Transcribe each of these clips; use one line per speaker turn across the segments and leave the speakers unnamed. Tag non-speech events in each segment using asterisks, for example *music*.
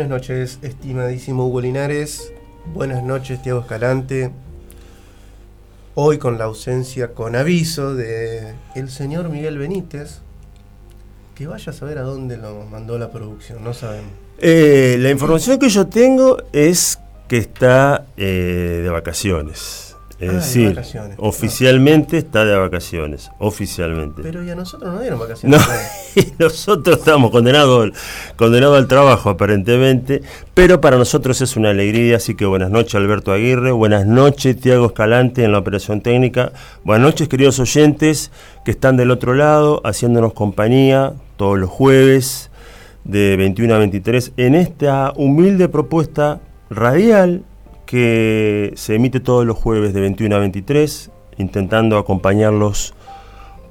Buenas noches, estimadísimo Hugo Linares. Buenas noches, Tiago Escalante. Hoy con la ausencia, con aviso de el señor Miguel Benítez, que vaya a saber a dónde lo mandó la producción, no sabemos.
Eh, la información que yo tengo es que está eh, de vacaciones. Es
Ah, de
decir, oficialmente está de vacaciones, oficialmente.
Pero y a nosotros nos dieron vacaciones.
No, y *laughs* nosotros estamos condenados condenados al trabajo aparentemente, pero para nosotros es una alegría, así que buenas noches Alberto Aguirre, buenas noches Tiago Escalante en la operación técnica, buenas noches queridos oyentes que están del otro lado haciéndonos compañía todos los jueves de 21 a 23 en esta humilde propuesta radial que se emite todos los jueves de 21 a 23, intentando acompañarlos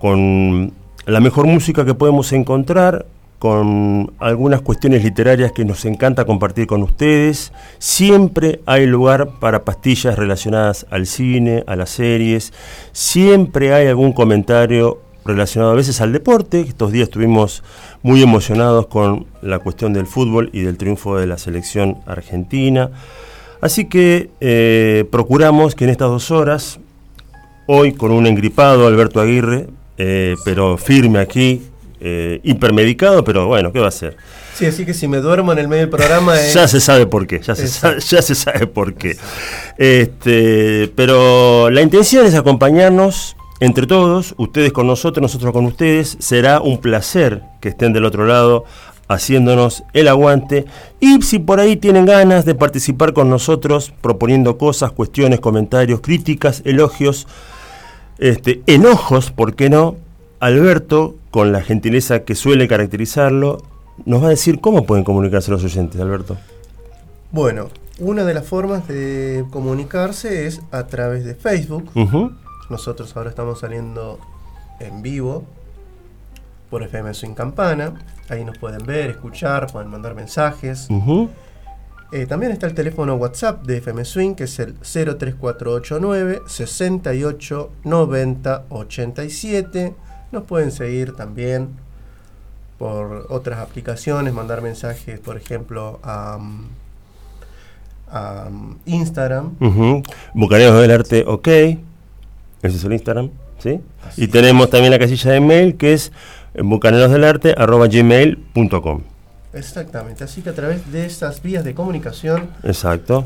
con la mejor música que podemos encontrar, con algunas cuestiones literarias que nos encanta compartir con ustedes. Siempre hay lugar para pastillas relacionadas al cine, a las series. Siempre hay algún comentario relacionado a veces al deporte. Estos días estuvimos muy emocionados con la cuestión del fútbol y del triunfo de la selección argentina. Así que eh, procuramos que en estas dos horas, hoy con un engripado Alberto Aguirre, eh, pero firme aquí, eh, hipermedicado, pero bueno, ¿qué va a hacer?
Sí, así que si me duermo en el medio del programa. *laughs*
Ya se sabe por qué, ya se, sabe, ya se sabe por qué. Este, pero la intención es acompañarnos entre todos, ustedes con nosotros, nosotros con ustedes. Será un placer que estén del otro lado haciéndonos el aguante. Y si por ahí tienen ganas de participar con nosotros, proponiendo cosas, cuestiones, comentarios, críticas, elogios, este, enojos, ¿por qué no? Alberto, con la gentileza que suele caracterizarlo, nos va a decir cómo pueden comunicarse los oyentes, Alberto.
Bueno, una de las formas de comunicarse es a través de Facebook. Nosotros ahora estamos saliendo en vivo por FM Swing Campana. Ahí nos pueden ver, escuchar, pueden mandar mensajes. Eh, también está el teléfono WhatsApp de FM Swing, que es el 03489 68 90 87. Nos pueden seguir también por otras aplicaciones, mandar mensajes, por ejemplo, a, a Instagram.
Ujú. Bucaneros del Arte, ok. Ese es el Instagram, ¿sí?
Así
y tenemos también la casilla de mail que es bucanerosdelarte.gmail.com.
Exactamente, así que a través de esas vías de comunicación
Exacto.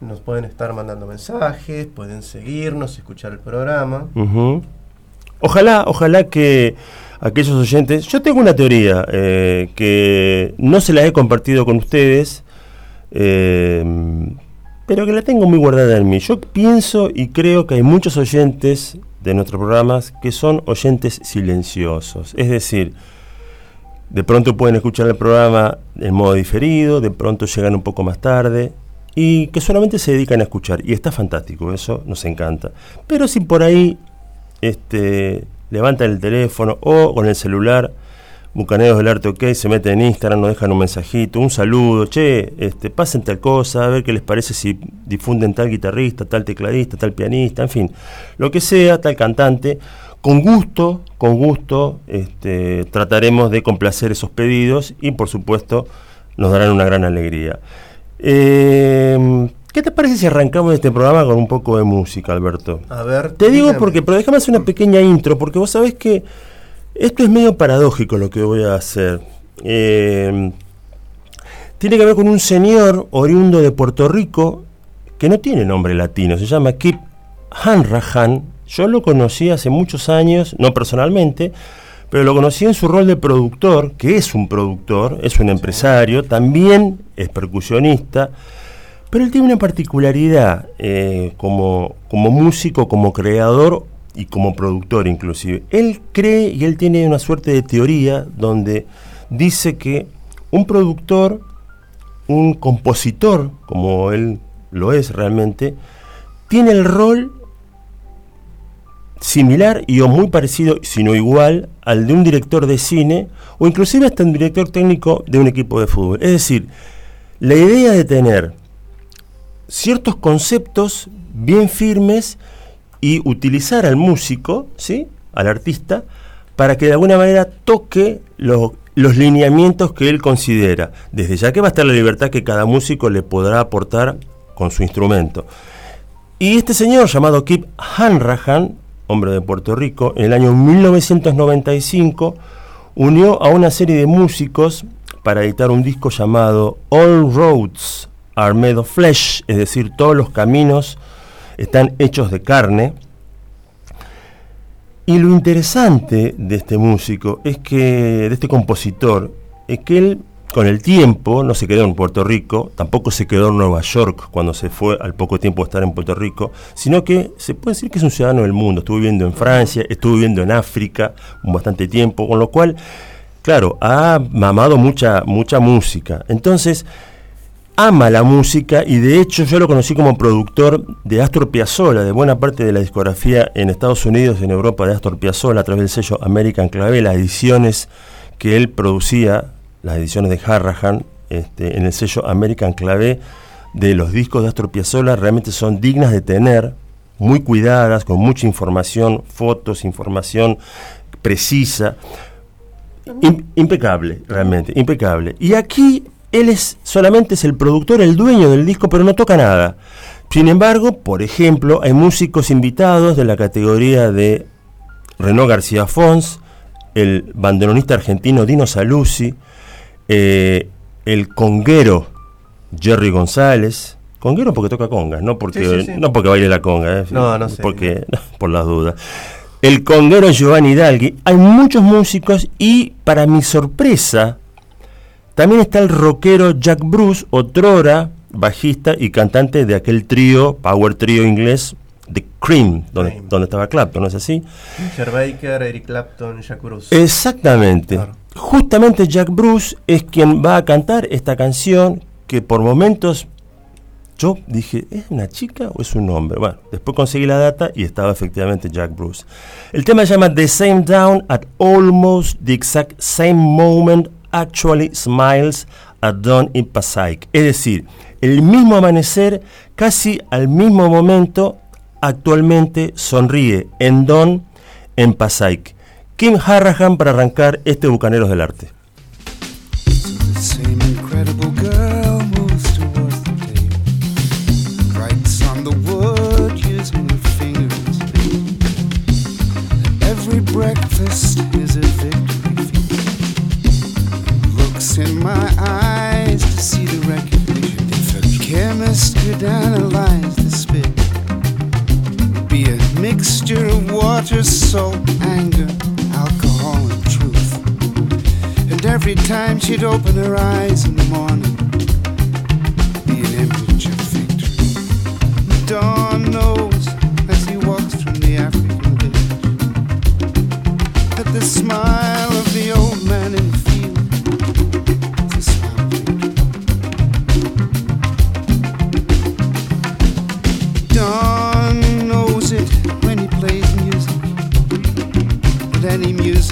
nos pueden estar mandando mensajes, pueden seguirnos, escuchar el programa.
Ojalá, ojalá que aquellos oyentes, yo tengo una teoría eh, que no se la he compartido con ustedes, eh, pero que la tengo muy guardada en mí. Yo pienso y creo que hay muchos oyentes de nuestros programas que son oyentes silenciosos, es decir, de pronto pueden escuchar el programa en modo diferido, de pronto llegan un poco más tarde y que solamente se dedican a escuchar. Y está fantástico, eso nos encanta. Pero si por ahí este, levantan el teléfono o con el celular, Bucaneros del Arte OK, se meten en Instagram, nos dejan un mensajito, un saludo, che, este, pasen tal cosa, a ver qué les parece si difunden tal guitarrista, tal tecladista, tal pianista, en fin, lo que sea, tal cantante. Con gusto, con gusto, este, trataremos de complacer esos pedidos y por supuesto nos darán una gran alegría. Eh, ¿Qué te parece si arrancamos este programa con un poco de música, Alberto?
A ver,
Te digo porque, pero déjame hacer una pequeña intro, porque vos sabés que esto es medio paradójico lo que voy a hacer. Eh, tiene que ver con un señor oriundo de Puerto Rico que no tiene nombre latino, se llama Kip Hanrahan. Yo lo conocí hace muchos años, no personalmente, pero lo conocí en su rol de productor, que es un productor, es un empresario, también es percusionista, pero él tiene una particularidad eh, como, como músico, como creador, y como productor inclusive. Él cree y él tiene una suerte de teoría donde dice que un productor, un compositor, como él lo es realmente, tiene el rol similar y o muy parecido, sino igual, al de un director de cine o inclusive hasta un director técnico de un equipo de fútbol. Es decir, la idea de tener ciertos conceptos bien firmes y utilizar al músico, ¿sí? al artista, para que de alguna manera toque los, los lineamientos que él considera. Desde ya que va a estar la libertad que cada músico le podrá aportar con su instrumento. Y este señor llamado Kip Hanrahan, hombre de Puerto Rico, en el año 1995 unió a una serie de músicos para editar un disco llamado All Roads Are Made of Flesh, es decir, todos los caminos están hechos de carne. Y lo interesante de este músico es que, de este compositor, es que él con el tiempo no se quedó en Puerto Rico, tampoco se quedó en Nueva York cuando se fue al poco tiempo de estar en Puerto Rico, sino que se puede decir que es un ciudadano del mundo. Estuvo viviendo en Francia, estuvo viviendo en África bastante tiempo, con lo cual, claro, ha mamado mucha, mucha música. Entonces, ama la música y de hecho yo lo conocí como productor de Astor Piazzolla, de buena parte de la discografía en Estados Unidos y en Europa de Astor Piazzolla a través del sello American Clave, las ediciones que él producía las ediciones de Harrahan este, en el sello American Clave de los discos de Astor Piazzolla realmente son dignas de tener, muy cuidadas, con mucha información, fotos, información precisa, impecable, realmente, impecable. Y aquí él es solamente es el productor, el dueño del disco, pero no toca nada. Sin embargo, por ejemplo, hay músicos invitados de la categoría de Renaud García Fons, el bandoneonista argentino Dino Saluzzi, eh, el conguero Jerry González. Conguero porque toca congas, no porque, No porque baile la conga, eh,
no, no sé.
Porque, *laughs* por las dudas. El conguero Giovanni Hidalgui. Hay muchos músicos y, para mi sorpresa, también está el rockero Jack Bruce, otrora bajista y cantante de aquel trío, power trío inglés, The Cream, donde, donde estaba Clapton, ¿no es así?
Richard Baker, Eric Clapton, Jack Bruce.
Exactamente. Justamente Jack Bruce es quien va a cantar esta canción que por momentos yo dije, ¿es una chica o es un hombre? Bueno, después conseguí la data y estaba efectivamente Jack Bruce. El tema se llama The Same Down at Almost the Exact Same Moment Actually Smiles at Dawn in Passaic. Es decir, el mismo amanecer, casi al mismo momento, actualmente sonríe en Don en Passaic. Kim Harrahan para arrancar este Bucaneros del Arte. breakfast my eyes to see the recognition. If a chemist could analyze the spit, be a mixture of water, salt, anger alcohol and truth. And every time she'd open her eyes in the morning, be an image of victory. Dawn knows as he walks from the African village that the smile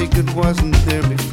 it wasn't there before.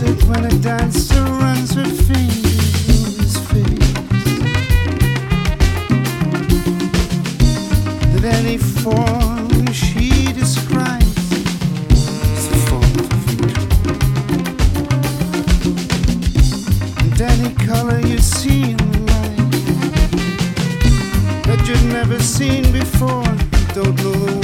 when a dancer runs her fingers through his face. That any form she describes is form of. And any color you see in the light that you've never seen before, don't know the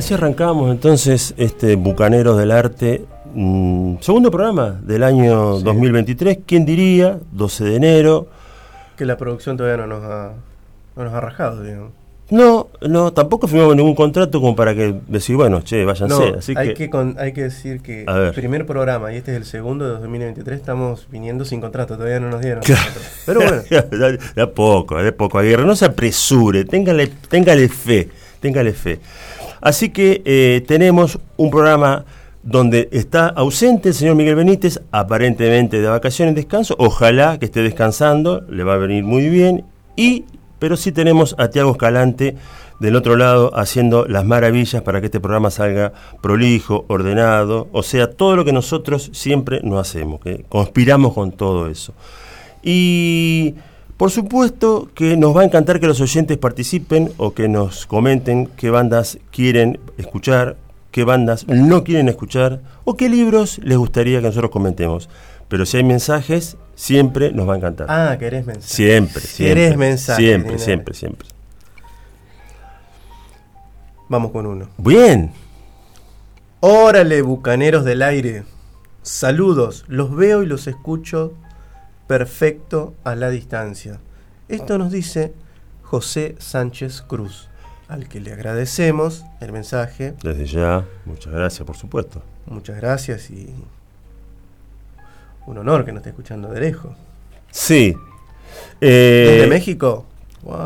así arrancamos entonces este Bucaneros del Arte, mm, segundo programa del año 2023. ¿Quién diría? 12 de enero.
Que la producción todavía no nos ha, no nos ha rajado, digamos.
No, no, tampoco firmamos ningún contrato como para que decir, bueno, che, váyanse.
así hay, que, hay que decir que el primer programa y este es el segundo de 2023, estamos viniendo sin contrato, todavía no nos dieron.
Pero bueno. *laughs* de a poco, de poco. Aguirre, no se apresure, téngale, téngale fe, téngale fe. Así que eh, tenemos un programa donde está ausente el señor Miguel Benítez, aparentemente de vacaciones descanso. Ojalá que esté descansando, le va a venir muy bien. Y, pero sí tenemos a Tiago Escalante del otro lado haciendo las maravillas para que este programa salga prolijo, ordenado, o sea, todo lo que nosotros siempre no hacemos, que conspiramos con todo eso. Y por supuesto que nos va a encantar que los oyentes participen o que nos comenten qué bandas quieren escuchar, qué bandas no quieren escuchar o qué libros les gustaría que nosotros comentemos. Pero si hay mensajes, siempre nos va a encantar.
Ah, querés mensajes.
Siempre, siempre. Querés mensajes. Siempre, siempre, siempre.
Vamos con uno.
Bien.
Órale, bucaneros del aire. Saludos, los veo y los escucho perfecto a la distancia. Esto nos dice José Sánchez Cruz, al que le agradecemos el mensaje.
Desde ya, muchas gracias, por supuesto.
Muchas gracias y un honor que nos esté escuchando de lejos.
Sí.
¿Desde eh, México?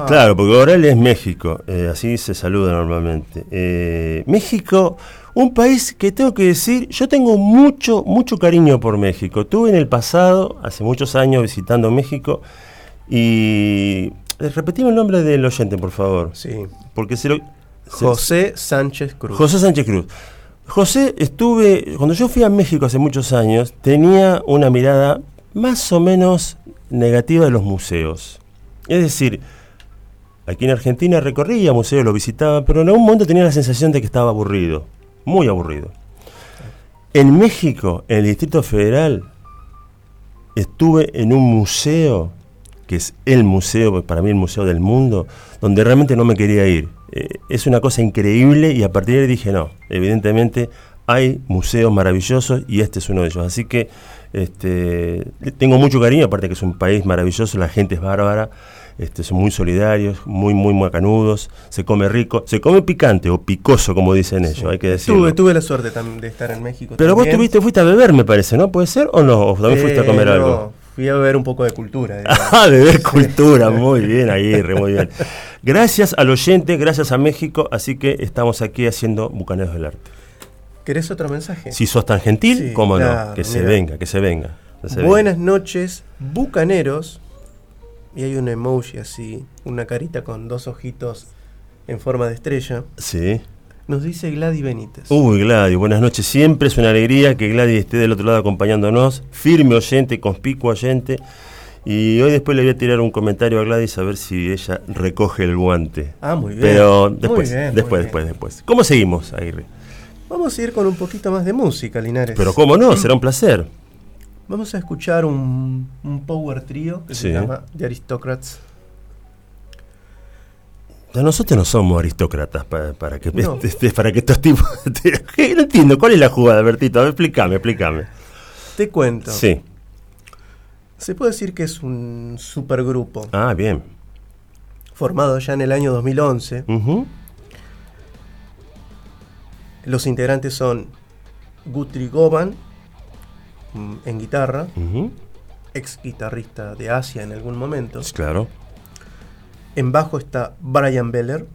Claro, porque ahora él es México, eh, así se saluda normalmente. Eh, México un país que tengo que decir, yo tengo mucho, mucho cariño por México. Tuve en el pasado, hace muchos años, visitando México y... Eh, Repetimos el nombre del oyente, por favor.
Sí.
Porque se lo...
José Sánchez Cruz.
José Sánchez Cruz. José, estuve, cuando yo fui a México hace muchos años, tenía una mirada más o menos negativa de los museos. Es decir, aquí en Argentina recorría museos, lo visitaba, pero en algún momento tenía la sensación de que estaba aburrido, muy aburrido. En México, en el Distrito Federal, estuve en un museo, que es el museo, para mí el museo del mundo, donde realmente no me quería ir. Eh, es una cosa increíble y a partir de ahí dije, no, evidentemente hay museos maravillosos y este es uno de ellos. Así que este, tengo mucho cariño, aparte que es un país maravilloso, la gente es bárbara, este, son muy solidarios, muy, muy macanudos, se come rico, se come picante o picoso, como dicen ellos, hay que decirlo.
Tuve, tuve la suerte también de estar en México.
Pero vos tuviste, fuiste a beber, me parece, ¿no? ¿Puede ser o no? ¿O también fuiste a comer
Eh,
algo?
no, fui a beber un poco de cultura. *laughs*
Ah, beber cultura, muy *laughs* bien, Aguirre, muy bien. Gracias al oyente, gracias a México, así que estamos aquí haciendo Bucaneros del Arte.
¿Querés otro mensaje?
Si sos tan gentil,
Sí,
cómo
claro,
no, que se venga, que se venga. se
Buenas noches, bucaneros. Y hay un emoji así, una carita con dos ojitos en forma de estrella.
Sí.
Nos dice Gladys Benítez.
Uy, Gladys, buenas noches. Siempre es una alegría que Gladys esté del otro lado acompañándonos. Firme oyente, conspicuo oyente. Y hoy después le voy a tirar un comentario a Gladys a ver si ella recoge el guante.
Ah, muy bien.
Pero
Muy
después,
muy
después,
bien.
después, después. ¿Cómo seguimos, Aguirre?
Vamos a ir con un poquito más de música, Linares.
Pero cómo no, será un placer.
Vamos a escuchar un, un power trio que se llama The Aristocrats.
Nosotros no somos aristócratas para, para que
No. *laughs*
para que estos tipos. *laughs* No entiendo, ¿cuál es la jugada, Bertito? A ver, explícame, explícame.
Te cuento.
Sí.
Se puede decir que es un supergrupo
Ah, bien.
formado ya en el año 2011.
Ujú.
Los integrantes son Guthrie Govan en guitarra, ex guitarrista de Asia en algún momento.
Claro.
En bajo está Brian Beller,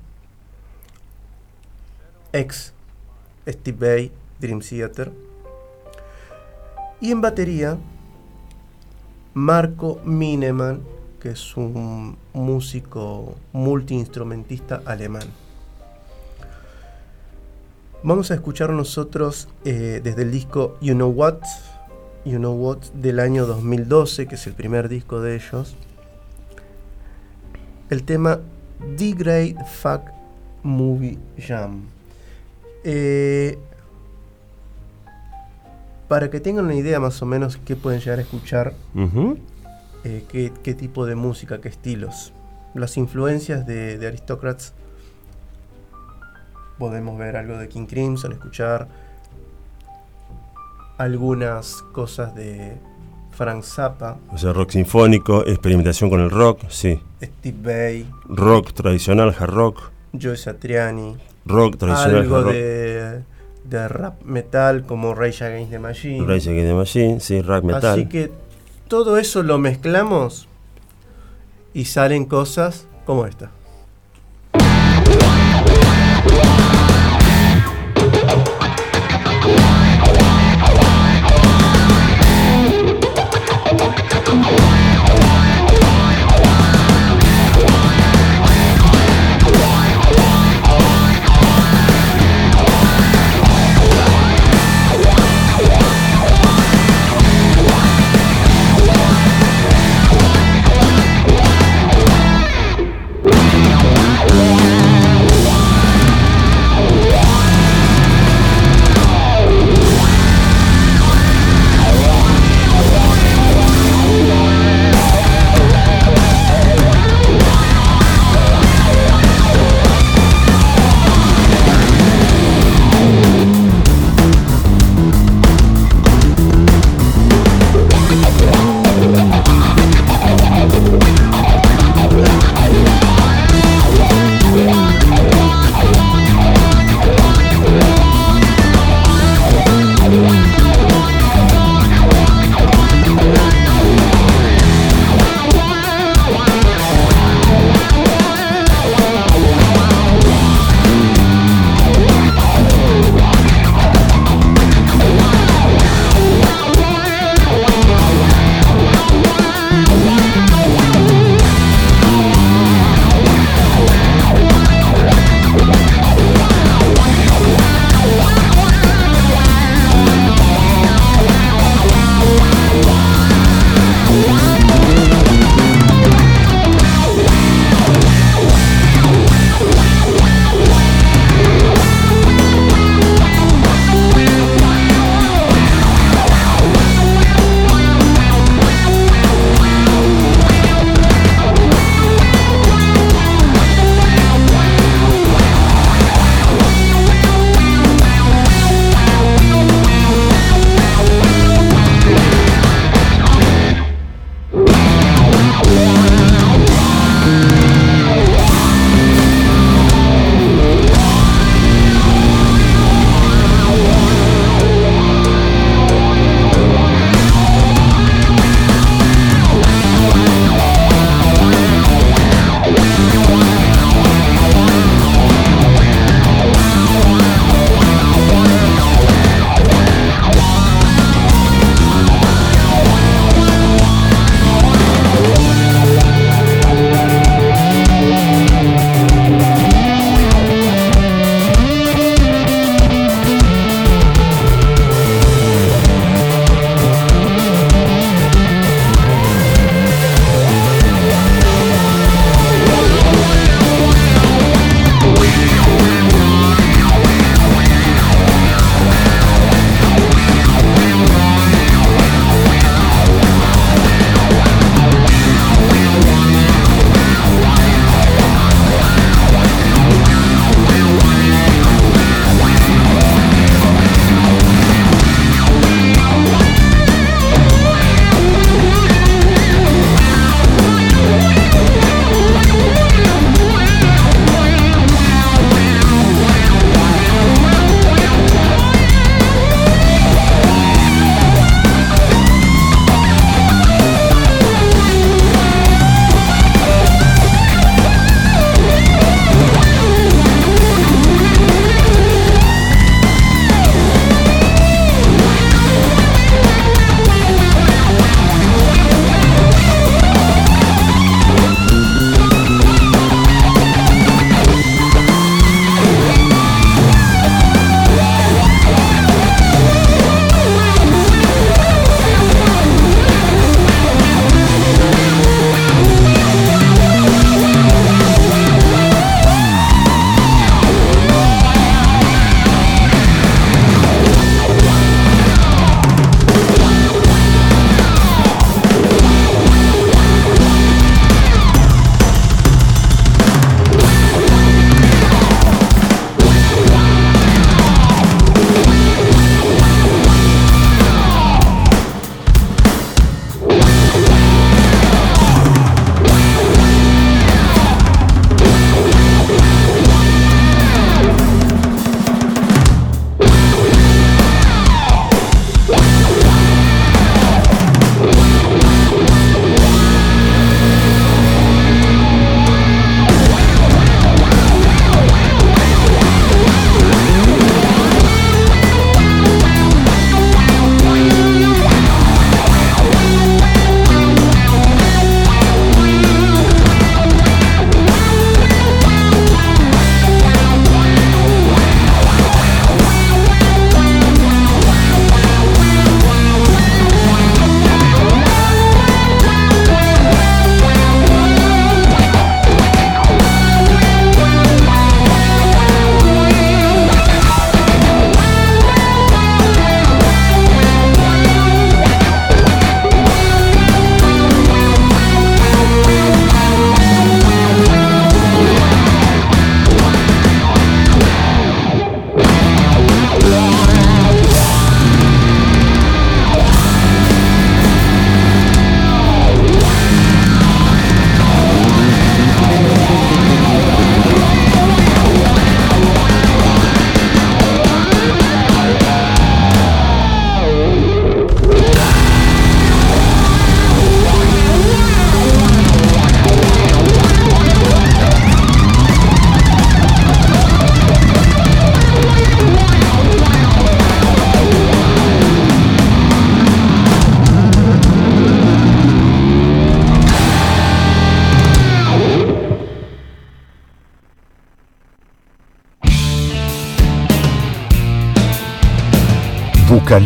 ex Steve Bay, Dream Theater. Y en batería, Marco Mineman, que es un músico multiinstrumentista alemán. Vamos a escuchar nosotros eh, desde el disco You Know What, You Know What del año 2012, que es el primer disco de ellos el tema The Great Fuck Movie Jam. Eh, para que tengan una idea más o menos qué pueden llegar a escuchar, eh, qué, qué tipo de música, qué estilos. Las influencias de, de Aristocrats. Podemos ver algo de King Crimson, escuchar algunas cosas de Frank Zappa,
O sea, rock sinfónico, experimentación con el rock, sí.
Steve Bay,
Rock tradicional, hard rock.
Joe Satriani,
Rock tradicional,
algo
hard rock.
de, de rap metal como Rage Against the Machine.
Rage Against the Machine, sí, rap metal.
Así que todo eso lo mezclamos y salen cosas como esta.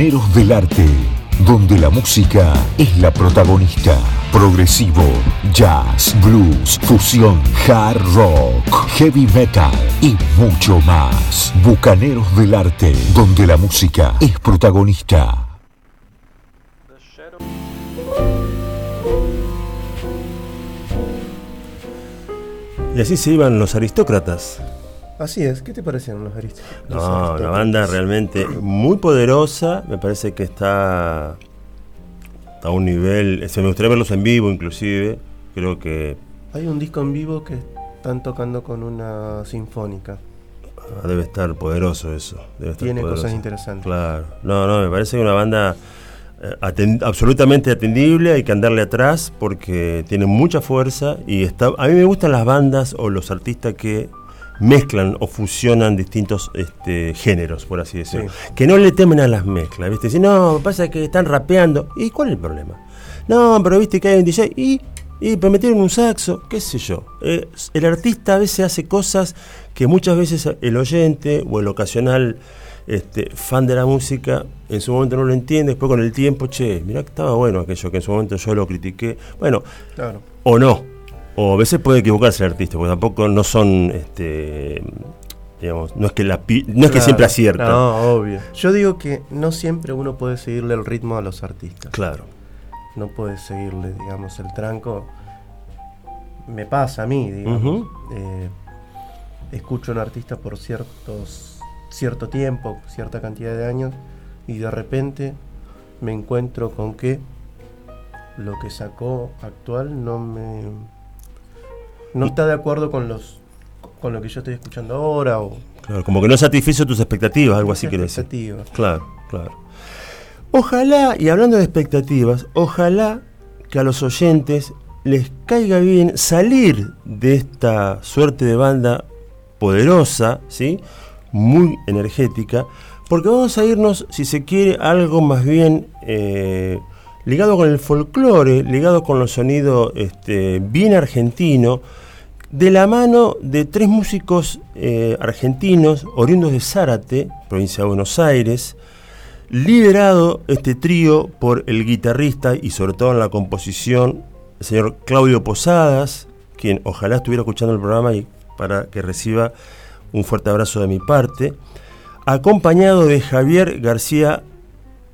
Bucaneros del Arte, donde la música es la protagonista. Progresivo, jazz, blues, fusión, hard rock, heavy metal y mucho más. Bucaneros del Arte, donde la música es protagonista.
Y así se iban los aristócratas.
Así es, ¿qué te parecen los aristócratas?
No, una banda realmente muy poderosa, me parece que está a un nivel, se me gustaría verlos en vivo inclusive, creo que...
Hay un disco en vivo que están tocando con una sinfónica.
Ah, debe estar poderoso eso.
Tiene cosas interesantes.
Claro. No, no, me parece que una banda eh, absolutamente atendible, hay que andarle atrás porque tiene mucha fuerza y está... A mí me gustan las bandas o los artistas que mezclan o fusionan distintos este, géneros, por así decirlo. Que no le temen a las mezclas, ¿viste? Si no, pasa que están rapeando. ¿Y cuál es el problema? No, pero viste que hay un DJ y, y metieron un saxo, qué sé yo. Eh, el artista a veces hace cosas que muchas veces el oyente o el ocasional este, fan de la música en su momento no lo entiende, después con el tiempo, che, mirá que estaba bueno aquello que en su momento yo lo critiqué. Bueno, o no, o a veces puede equivocarse el artista, porque tampoco no son, este, digamos, no es que, la, no es que siempre acierta.
No, obvio. Yo digo que no siempre uno puede seguirle el ritmo a los artistas.
Claro.
No puede seguirle, digamos, el tranco. Me pasa a mí, digamos. Eh, escucho a un artista por ciertos, cierto tiempo, cierta cantidad de años, y de repente me encuentro con que lo que sacó actual no me no está de acuerdo con los con lo que yo estoy escuchando ahora o
claro, como que no satisfizo tus expectativas, algo así quiere decir. Claro, claro. Ojalá, y hablando de expectativas, ojalá que a los oyentes les caiga bien salir de esta suerte de banda poderosa, ¿sí? muy energética, porque vamos a irnos, si se quiere, algo más bien eh, ligado con el folclore, ligado con los sonidos este, bien argentino, de la mano de tres músicos eh, argentinos oriundos de Zárate, provincia de Buenos Aires, liderado este trío por el guitarrista y sobre todo en la composición, el señor Claudio Posadas, quien ojalá estuviera escuchando el programa y para que reciba un fuerte abrazo de mi parte, acompañado de Javier García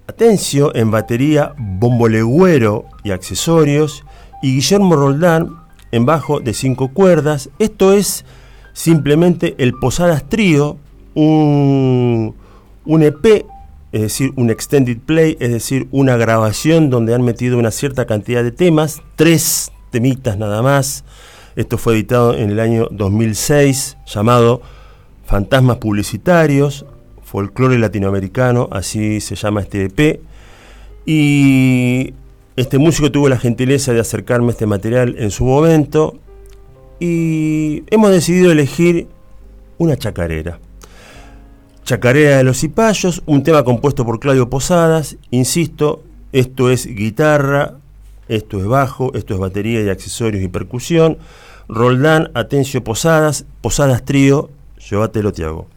Atencio en batería, bombo legüero y accesorios, y Guillermo Roldán en bajo de cinco cuerdas. Esto es simplemente el Posadas Trío, un, un EP, es decir, un extended play, es decir, una grabación donde han metido una cierta cantidad de temas, tres temitas nada más. Esto fue editado en el año 2006, llamado Fantasmas Publicitarios, Folclore Latinoamericano, así se llama este EP. Y este músico tuvo la gentileza de acercarme a este material en su momento y hemos decidido elegir una chacarera. Chacarera de los Cipayos, un tema compuesto por Claudio Posadas. Insisto, esto es guitarra, esto es bajo, esto es batería y accesorios y percusión. Roldán, Atencio Posadas, Posadas Trío, llévatelo Tiago.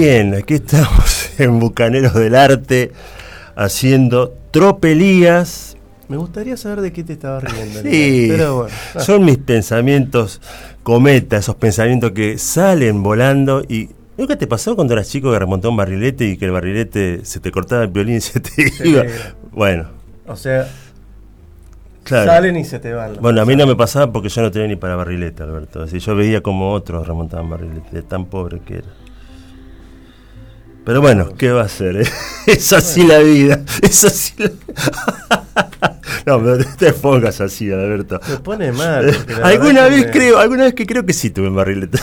Bien, aquí estamos *laughs* en Bucaneros del Arte haciendo tropelías.
Me gustaría saber de qué te estabas riendo. *laughs*
Sí, pero bueno. *laughs* son mis pensamientos cometa, esos pensamientos que salen volando y ¿Nunca te pasó cuando eras chico que remontó un barrilete y que el barrilete se te cortaba el violín y se te iba? Bueno.
O sea, salen y se te van.
Bueno, a mí no me pasaba porque yo no tenía ni para barrilete, Alberto. Así yo veía como otros remontaban barrilete, tan pobre que era. Pero bueno, ¿qué va a ser? Eh? *laughs* Es así la vida. Es así la... *laughs* No, pero te pongas así, Alberto.
Me pone mal.
alguna vez creo, alguna vez que creo que sí tuve barrilete.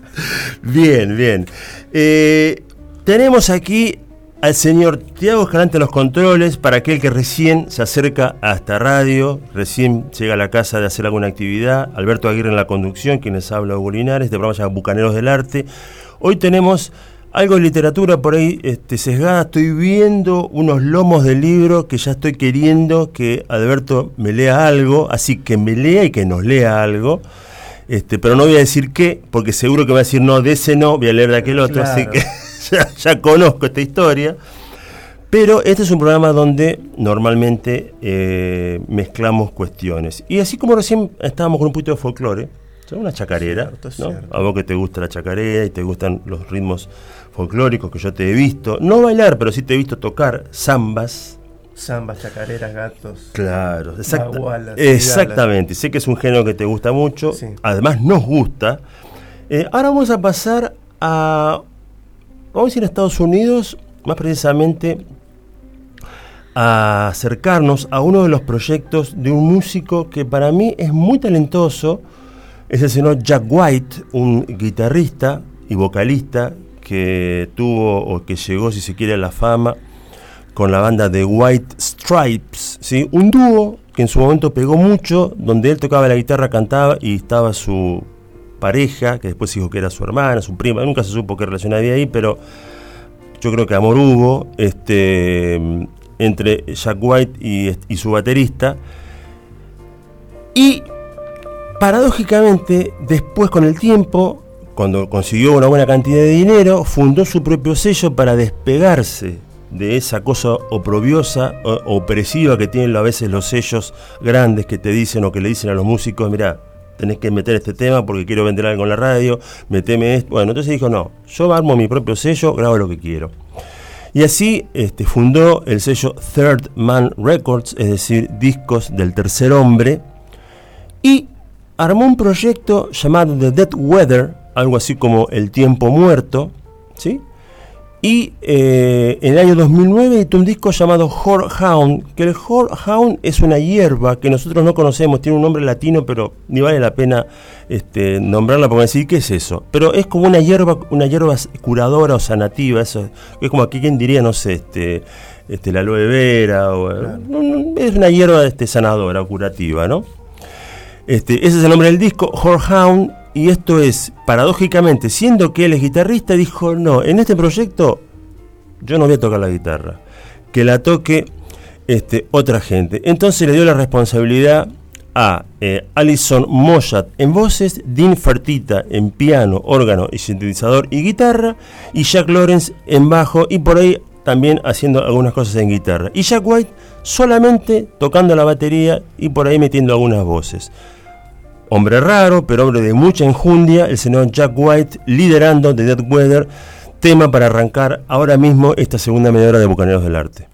*laughs* bien, bien. Eh, tenemos aquí al señor Tiago Escalante en los controles para aquel que recién se acerca a esta radio, recién llega a la casa de hacer alguna actividad, Alberto Aguirre en la conducción, quienes habla Hugo Linares, este programa Bucaneros del Arte. Hoy tenemos algo de literatura por ahí este, sesgada. Estoy viendo unos lomos de libro que ya estoy queriendo que Alberto me lea algo, así que me lea y que nos lea algo. Este, pero no voy a decir qué, porque seguro que va a decir no, de ese no, voy a leer de aquel otro, así que *laughs* ya, conozco esta historia. Pero este es un programa donde normalmente eh, mezclamos cuestiones. Y así como recién estábamos con un poquito de folclore, una chacarera, a vos que te gusta la chacarera y te gustan los ritmos folclóricos que yo te he visto, no bailar, pero sí te he visto tocar zambas.
Zambas, chacareras, gatos.
Claro, exactamente. Sé que es un género que te gusta mucho, además nos gusta. Eh, ahora vamos a pasar a, vamos a ir a Estados Unidos, más precisamente a acercarnos a uno de los proyectos de un músico que para mí es muy talentoso, es el señor Jack White, un guitarrista y vocalista que tuvo o que llegó, si se quiere, a la fama con la banda de White Stripes, ¿sí? un dúo que en su momento pegó mucho, donde él tocaba la guitarra, cantaba y estaba su pareja, que después dijo que era su hermana, su prima, nunca se supo qué relación había ahí, pero yo creo que amor hubo este, entre Jack White y, y su baterista. Y paradójicamente, después con el tiempo, cuando consiguió una buena cantidad de dinero, fundó su propio sello para despegarse de esa cosa oprobiosa, o, opresiva que tienen a veces los sellos grandes que te dicen o que le dicen a los músicos, mira, tenés que meter este tema porque quiero vender algo en la radio, meteme esto. Bueno, entonces dijo, no, yo armo mi propio sello, grabo lo que quiero. Y así este, fundó el sello Third Man Records, es decir, discos del tercer hombre, y armó un proyecto llamado The Dead Weather, algo así como El tiempo muerto, ¿sí? Y eh, en el año 2009editó un disco llamado Hound, que el Hound es una hierba que nosotros no conocemos, tiene un nombre latino, pero ni vale la pena este, nombrarla porque decir qué es eso. Pero es como una hierba, una hierba curadora o sanativa, eso es como aquí quien diría, no sé, este, este, la aloe vera, o, es una hierba este, sanadora o curativa, ¿no? Este, ese es el nombre del disco, Hound y esto es, paradójicamente, siendo que él es guitarrista, dijo, no, en este proyecto yo no voy a tocar la guitarra, que la toque este, otra gente. Entonces le dio la responsabilidad
a eh, Alison Moyat en voces, Dean Fertita en piano, órgano y sintetizador y guitarra, y Jack Lawrence en bajo y por ahí también haciendo algunas cosas en guitarra. Y Jack White solamente tocando la batería y por ahí metiendo algunas voces. Hombre raro, pero hombre de mucha enjundia, el señor Jack White liderando The Dead Weather, tema para arrancar ahora mismo esta segunda media hora de Bucaneros del Arte.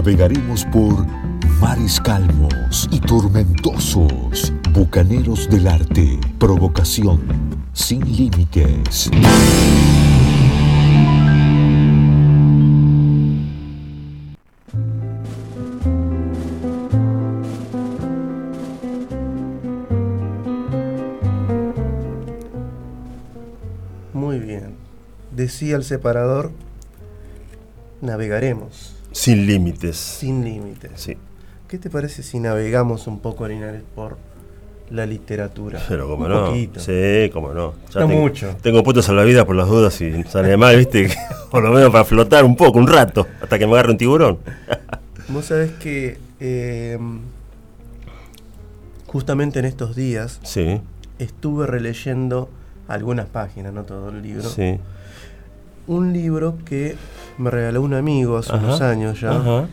Navegaremos por mares calmos y tormentosos, bucaneros del arte, provocación sin límites.
Muy bien. Decía el separador, navegaremos
Sin límites.
sin límites.
Sí.
¿Qué te parece si navegamos un poco, Linares, por la literatura?
Pero como
un
no.
poquito.
Sí, como no. Ya
No
tengo,
mucho.
Tengo puestos salvavidas por las dudas y sale mal, viste, *laughs* por lo menos para flotar un poco, un rato, hasta que me agarre un tiburón. *laughs*
Vos sabés que eh, justamente en estos días
Sí,
estuve releyendo algunas páginas, no todo el libro.
sí.
Un libro que me regaló un amigo hace
Ajá,
unos años ya,
Ajá,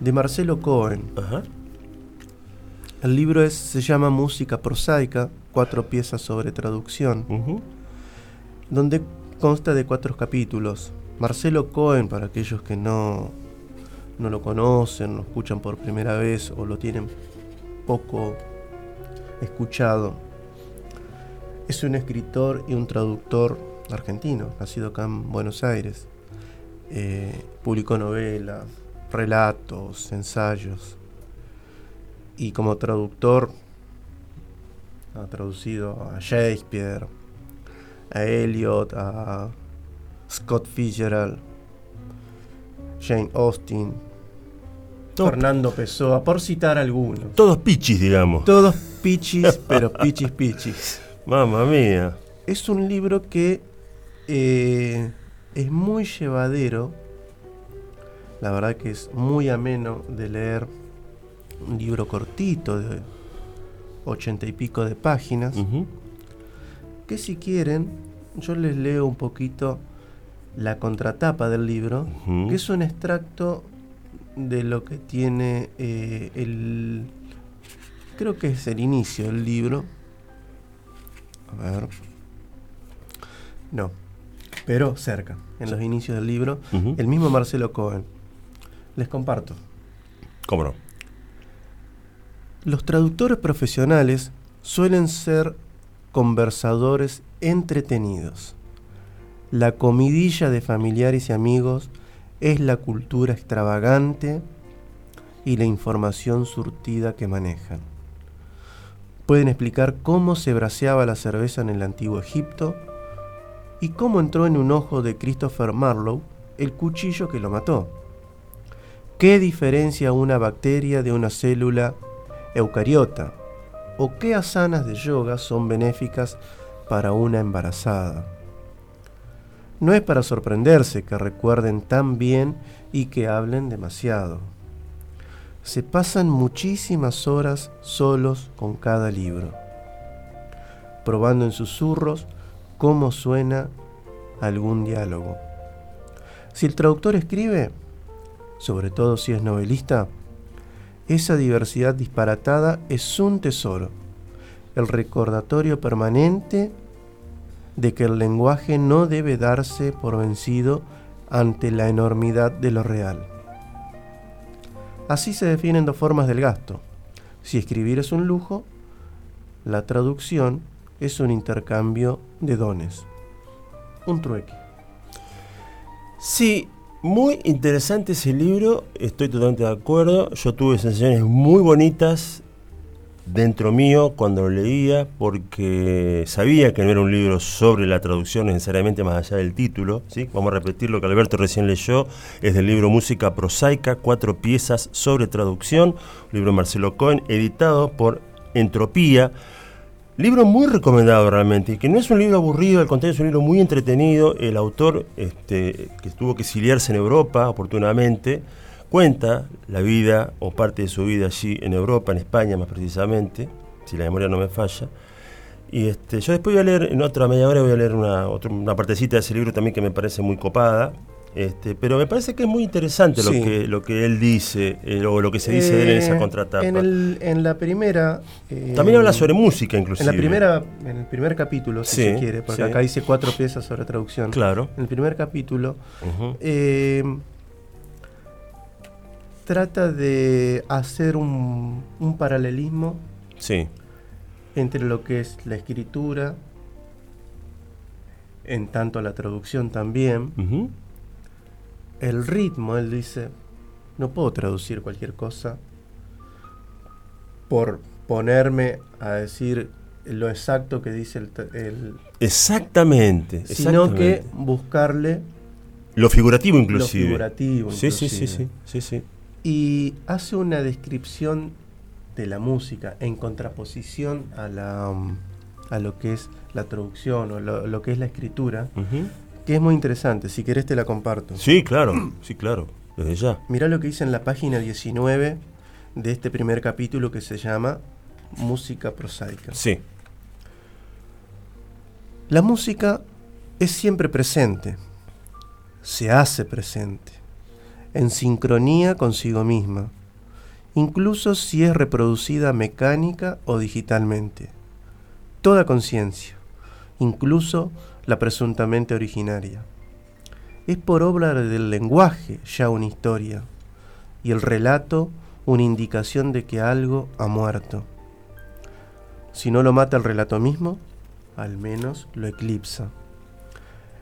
de Marcelo Cohen.
ajá.
El libro es, se llama Música prosaica, cuatro piezas sobre traducción, donde consta de cuatro capítulos. Marcelo Cohen, para aquellos que no, no lo conocen, lo escuchan por primera vez o lo tienen poco escuchado, es un escritor y un traductor argentino, nacido acá en Buenos Aires. Eh, publicó novelas, relatos, ensayos. Y como traductor ha traducido a Shakespeare, a Eliot, a Scott Fitzgerald, Jane Austen,
Todo-
Fernando Pessoa, por citar algunos.
Todos pichis, digamos.
Todos pichis, *laughs* pero pichis pichis.
Mamma mía.
Es un libro que eh, es muy llevadero. La verdad que es muy ameno de leer. Un libro cortito de ochenta y pico de páginas. Que si quieren, yo les leo un poquito la contratapa del libro. Que es un extracto de lo que tiene eh, el... Creo que es el inicio del libro. A ver. No. Pero cerca, en los inicios del libro. El mismo Marcelo Cohen. Les comparto.
¿Cómo no?
Los traductores profesionales suelen ser conversadores entretenidos. La comidilla de familiares y amigos es la cultura extravagante y la información surtida que manejan. Pueden explicar cómo se braceaba la cerveza en el antiguo Egipto y cómo entró en un ojo de Christopher Marlowe el cuchillo que lo mató. ¿Qué diferencia una bacteria de una célula eucariota? ¿O qué asanas de yoga son benéficas para una embarazada? No es para sorprenderse que recuerden tan bien y que hablen demasiado. Se pasan muchísimas horas solos con cada libro, probando en susurros cómo suena algún diálogo. Si el traductor escribe, sobre todo si es novelista, esa diversidad disparatada es un tesoro, el recordatorio permanente de que el lenguaje no debe darse por vencido ante la enormidad de lo real. Así se definen dos formas del gasto. Si escribir es un lujo, la traducción es un intercambio de dones. Un trueque.
Sí, muy interesante ese libro, estoy totalmente de acuerdo. Yo tuve sensaciones muy bonitas dentro mío cuando lo leía, porque sabía que no era un libro sobre la traducción necesariamente más allá del título. ¿sí? Vamos a repetir lo que Alberto recién leyó, es del libro Música Prosaica, cuatro piezas sobre traducción, un libro de Marcelo Cohen, editado por Entropía. Libro muy recomendado realmente, que no es un libro aburrido, al contrario es un libro muy entretenido. El autor, este, que tuvo que exiliarse en Europa oportunamente, cuenta la vida o parte de su vida allí en Europa, en España más precisamente, si la memoria no me falla. Y este, yo después voy a leer, en otra media hora voy a leer una, otra- una partecita de ese libro también que me parece muy copada. Este, pero me parece que es muy interesante lo, que, lo que él dice, eh, o lo que se dice de él en esa
Eh,
contratapa.
En, el- en la primera. eh,
También habla sobre música, inclusive.
En la primera, en el primer capítulo, si
Sí,
se quiere, porque
sí.
acá dice cuatro piezas sobre traducción.
Claro.
En el primer capítulo trata de hacer un, un paralelismo
Sí.
entre lo que es la escritura, en tanto la traducción también,
Ujú.
El ritmo, él dice, no puedo traducir cualquier cosa por ponerme a decir lo exacto que dice el, el-
Exactamente.
sino que buscarle
Lo figurativo,
lo
inclusive.
figurativo.
Sí, sí, sí,
inclusive.
sí, sí, sí.
Y hace una descripción de la música en contraposición a la um, a lo que es la traducción o lo, lo que es la escritura. Que es muy interesante. Si querés te la comparto.
Sí, claro, sí, claro, desde ya.
Mirá lo que dice en la página 19 de este primer capítulo que se llama Música prosaica.
Sí,
La música es siempre presente, se hace presente, en sincronía consigo misma, incluso si es reproducida mecánica o digitalmente. Toda conciencia, incluso la presuntamente originaria. Es por obra del lenguaje ya una historia, y el relato una indicación de que algo ha muerto. Si no lo mata el relato mismo, al menos lo eclipsa.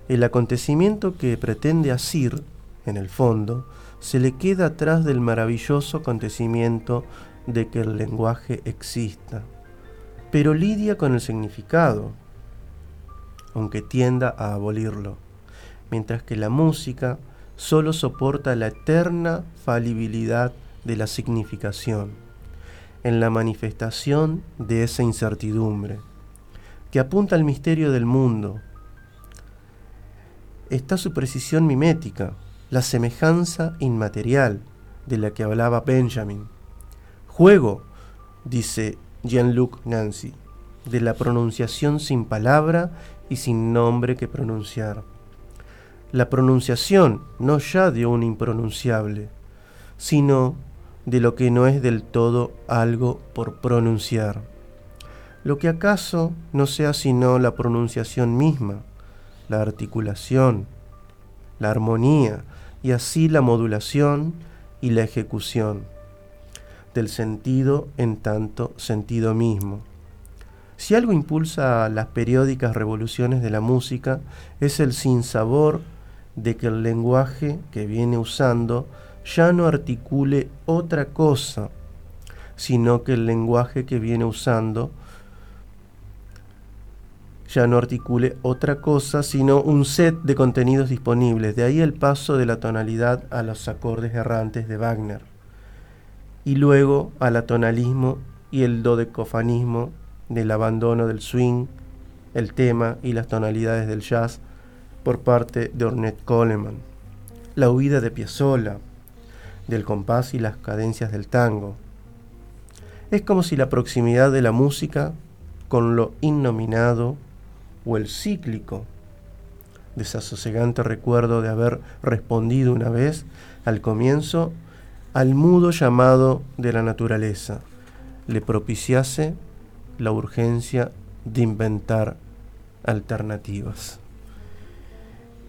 El acontecimiento que pretende asir, en el fondo, se le queda atrás del maravilloso acontecimiento de que el lenguaje exista, pero lidia con el significado, aunque tienda a abolirlo, mientras que la música solo soporta la eterna falibilidad de la significación, en la manifestación de esa incertidumbre que apunta al misterio del mundo. Está su precisión mimética, la semejanza inmaterial de la que hablaba Benjamin. Juego, dice Jean-Luc Nancy, de la pronunciación sin palabra y sin nombre que pronunciar. La pronunciación no ya de un impronunciable, sino de lo que no es del todo algo por pronunciar lo que acaso no sea sino la pronunciación misma, la articulación, la armonía y así la modulación y la ejecución del sentido en tanto sentido mismo. Si algo impulsa las periódicas revoluciones de la música es el sinsabor de que el lenguaje que viene usando ya no articule otra cosa, sino que el lenguaje que viene usando ya no articule otra cosa sino un set de contenidos disponibles. De ahí el paso de la tonalidad a los acordes errantes de Wagner. Y luego al atonalismo y el dodecofanismo del abandono del swing, el tema y las tonalidades del jazz por parte de Ornette Coleman. La huida de Piazzolla, del compás y las cadencias del tango. Es como si la proximidad de la música con lo innominado o el cíclico, desasosegante recuerdo de haber respondido una vez al comienzo al mudo llamado de la naturaleza, le propiciase la urgencia de inventar alternativas.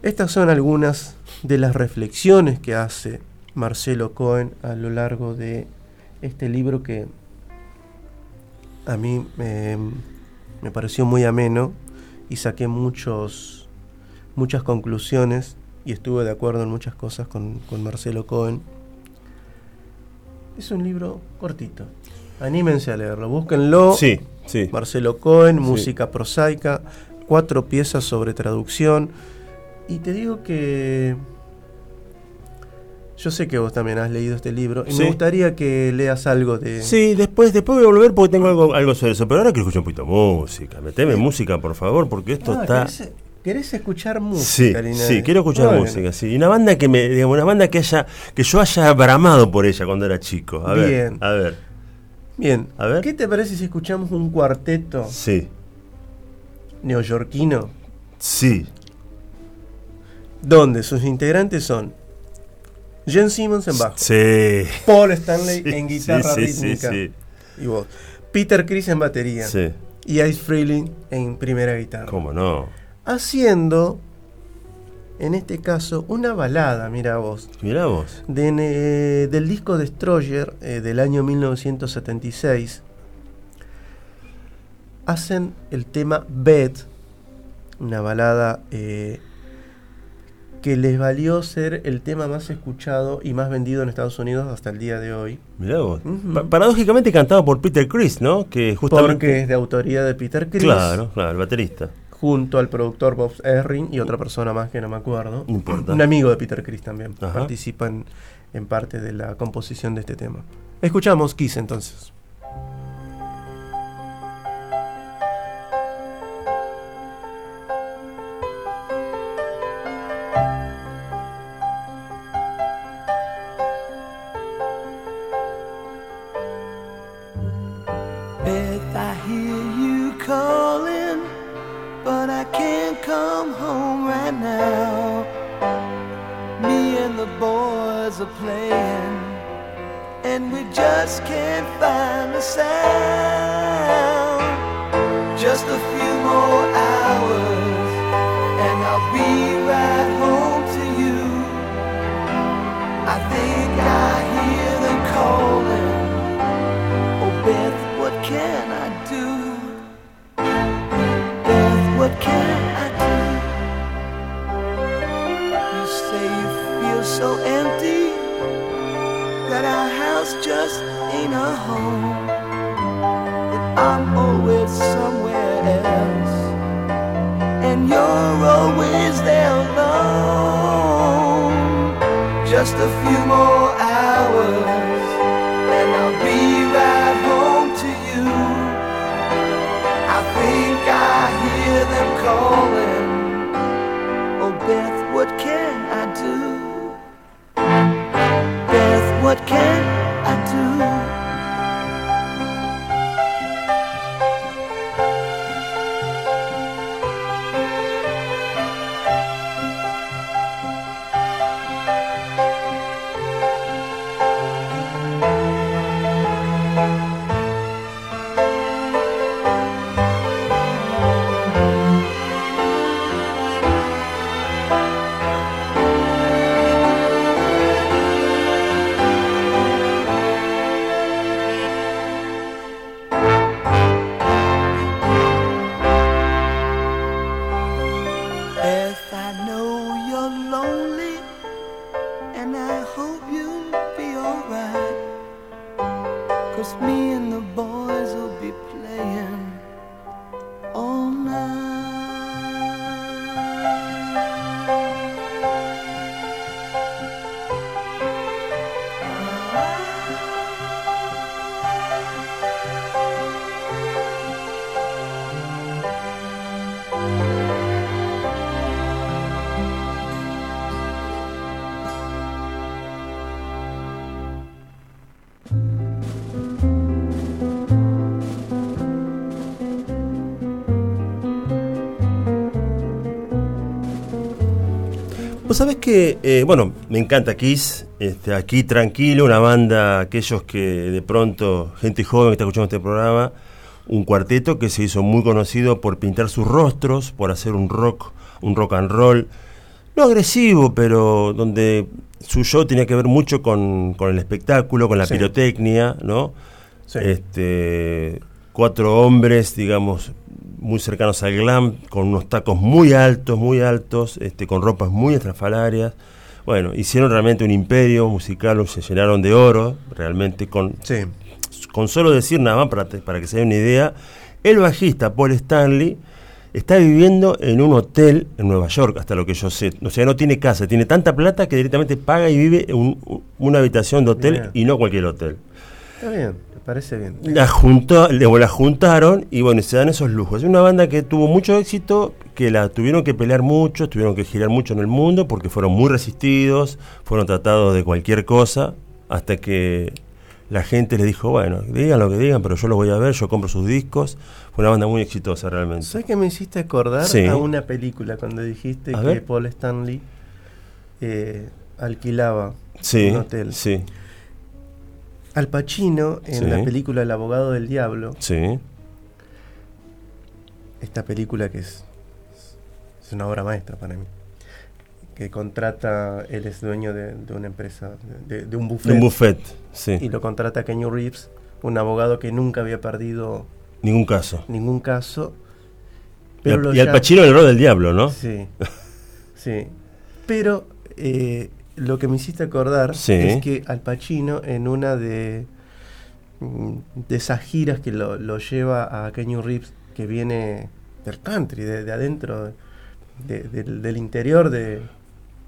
Estas son algunas de las reflexiones que hace Marcelo Cohen a lo largo de este libro que a mí me, me pareció muy ameno y saqué muchos, muchas conclusiones y estuve de acuerdo en muchas cosas con, con Marcelo Cohen. Es un libro cortito. Anímense a leerlo, búsquenlo.
Sí, sí.
Marcelo Cohen,
Sí.
música prosaica, cuatro piezas sobre traducción. Y te digo que yo sé que vos también has leído este libro y
Sí.
me gustaría que leas algo de...
Sí, después, después voy a volver porque tengo algo, algo sobre eso. Pero ahora quiero escuchar un poquito de música. Meteme música, por favor, porque esto
Ah,
está.
¿querés, querés escuchar
Sí,
música,
sí, quiero escuchar
Bueno,
música, sí. Y una banda que me, digamos, una banda que haya, que yo haya bramado por ella cuando era chico. A ver,
Bien.
a ver.
Bien,
A ver.
¿qué te parece si escuchamos un cuarteto
Sí,
neoyorquino
sí.
donde sus integrantes son Jen Simmons en bajo,
Sí.
Paul Stanley
Sí,
en guitarra
sí, sí,
rítmica
sí.
y voz, Peter Criss en batería
Sí.
y Ice Frehley en primera guitarra.
¿Cómo no?
Haciendo, en este caso, una balada, mira vos,
Mirá vos.
de, eh, del disco Destroyer eh, del año 1976. Hacen el tema Bed, una balada eh, que les valió ser el tema más escuchado y más vendido en Estados Unidos hasta el día de hoy.
Mirá vos. Pa- paradójicamente cantado por Peter Chris, ¿no? Que justamente.
Porque es de autoría de Peter Criss,
Claro, claro, el baterista.
Junto al productor Bob Erring y otra persona más que no me acuerdo. Un amigo de Peter Criss también
Ajá.
participa en, en parte de la composición de este tema. Escuchamos Kiss entonces.
Come home right now. Me and the boys are playing, and we just can't find the sound. Just a few more hours,
Vos sabés que, eh, bueno, me encanta Kiss, este, aquí tranquilo, una banda, aquellos que de pronto, gente joven que está escuchando este programa, un cuarteto que se hizo muy conocido por pintar sus rostros, por hacer un rock, un rock and roll, no agresivo, pero donde su show tenía que ver mucho con, con el espectáculo, con la
Sí.
pirotecnia, ¿no?
Sí.
Este, cuatro hombres, digamos, muy cercanos al glam, con unos tacos muy altos, muy altos, este, con ropas muy estrafalarias. Bueno, hicieron realmente un imperio musical, se llenaron de oro, realmente con,
Sí.
con solo decir nada más para, para que se den una idea, el bajista Paul Stanley está viviendo en un hotel en Nueva York, hasta lo que yo sé. O sea, no tiene casa, tiene tanta plata que directamente paga y vive en un- una habitación de hotel y no cualquier hotel.
Está bien, parece bien.
La, juntó, le- la juntaron y bueno, se dan esos lujos. Es una banda que tuvo mucho éxito, que la tuvieron que pelear mucho, tuvieron que girar mucho en el mundo porque fueron muy resistidos, fueron tratados de cualquier cosa, hasta que la gente les dijo, bueno, digan lo que digan, pero yo los voy a ver, yo compro sus discos. Fue una banda muy exitosa realmente.
¿Sabes que me hiciste acordar
Sí.
a una película cuando dijiste
A
que
ver.
Paul Stanley eh, alquilaba
Sí,
un hotel.
sí,
Al Pacino, en
Sí.
la película El abogado del diablo,
sí.
esta película que es, es una obra maestra para mí, que contrata, él es dueño de, de una empresa, de, de un buffet,
Un buffet, sí.
y lo contrata a Kenny Reeves, un abogado que nunca había perdido
Ningún caso.
ningún caso.
Y al,
lo
y al Pacino el rol del diablo, ¿no?
Sí, sí. Pero eh, lo que me hiciste acordar
Sí.
es que Al Pacino en una de, mm, de esas giras que lo, lo lleva a Kenny Reeves, que viene del country, de, de adentro, de- del, del interior de,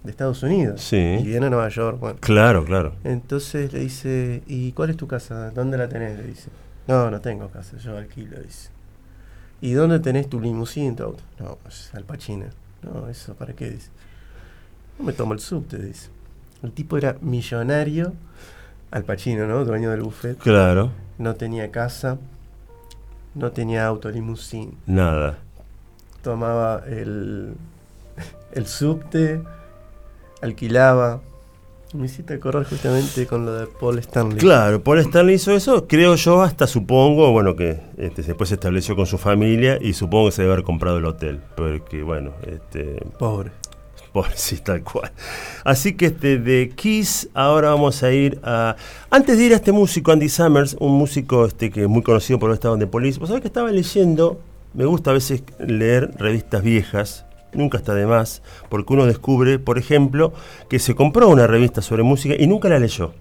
de Estados Unidos,
Sí.
y viene a Nueva York. Bueno.
Claro, claro.
Entonces le dice, ¿y cuál es tu casa? ¿Dónde la tenés? Le dice. No, no tengo casa, yo alquilo, dice. ¿Y dónde tenés tu auto? No, pues al Pacino. No, eso, ¿para qué? Dice. Me tomo el subte, dice. El tipo era millonario, al Pacino, ¿no? Dueño del buffet.
Claro.
No tenía casa, no tenía auto, limusín.
Nada.
Tomaba el, el subte, alquilaba. Me hiciste acordar justamente con lo de Paul Stanley.
Claro, Paul Stanley hizo eso, creo yo, hasta supongo, bueno, que este, después se estableció con su familia y supongo que se debe haber comprado el hotel. Porque, bueno, este,
Pobre.
Por sí, *laughs* tal cual. Así que este, de Kiss, ahora vamos a ir a. Antes de ir a este músico, Andy Summers, un músico este, que es muy conocido por los estados de Police. Vos sabés que estaba leyendo, me gusta a veces leer revistas viejas, nunca está de más, porque uno descubre, por ejemplo, que se compró una revista sobre música y nunca la leyó.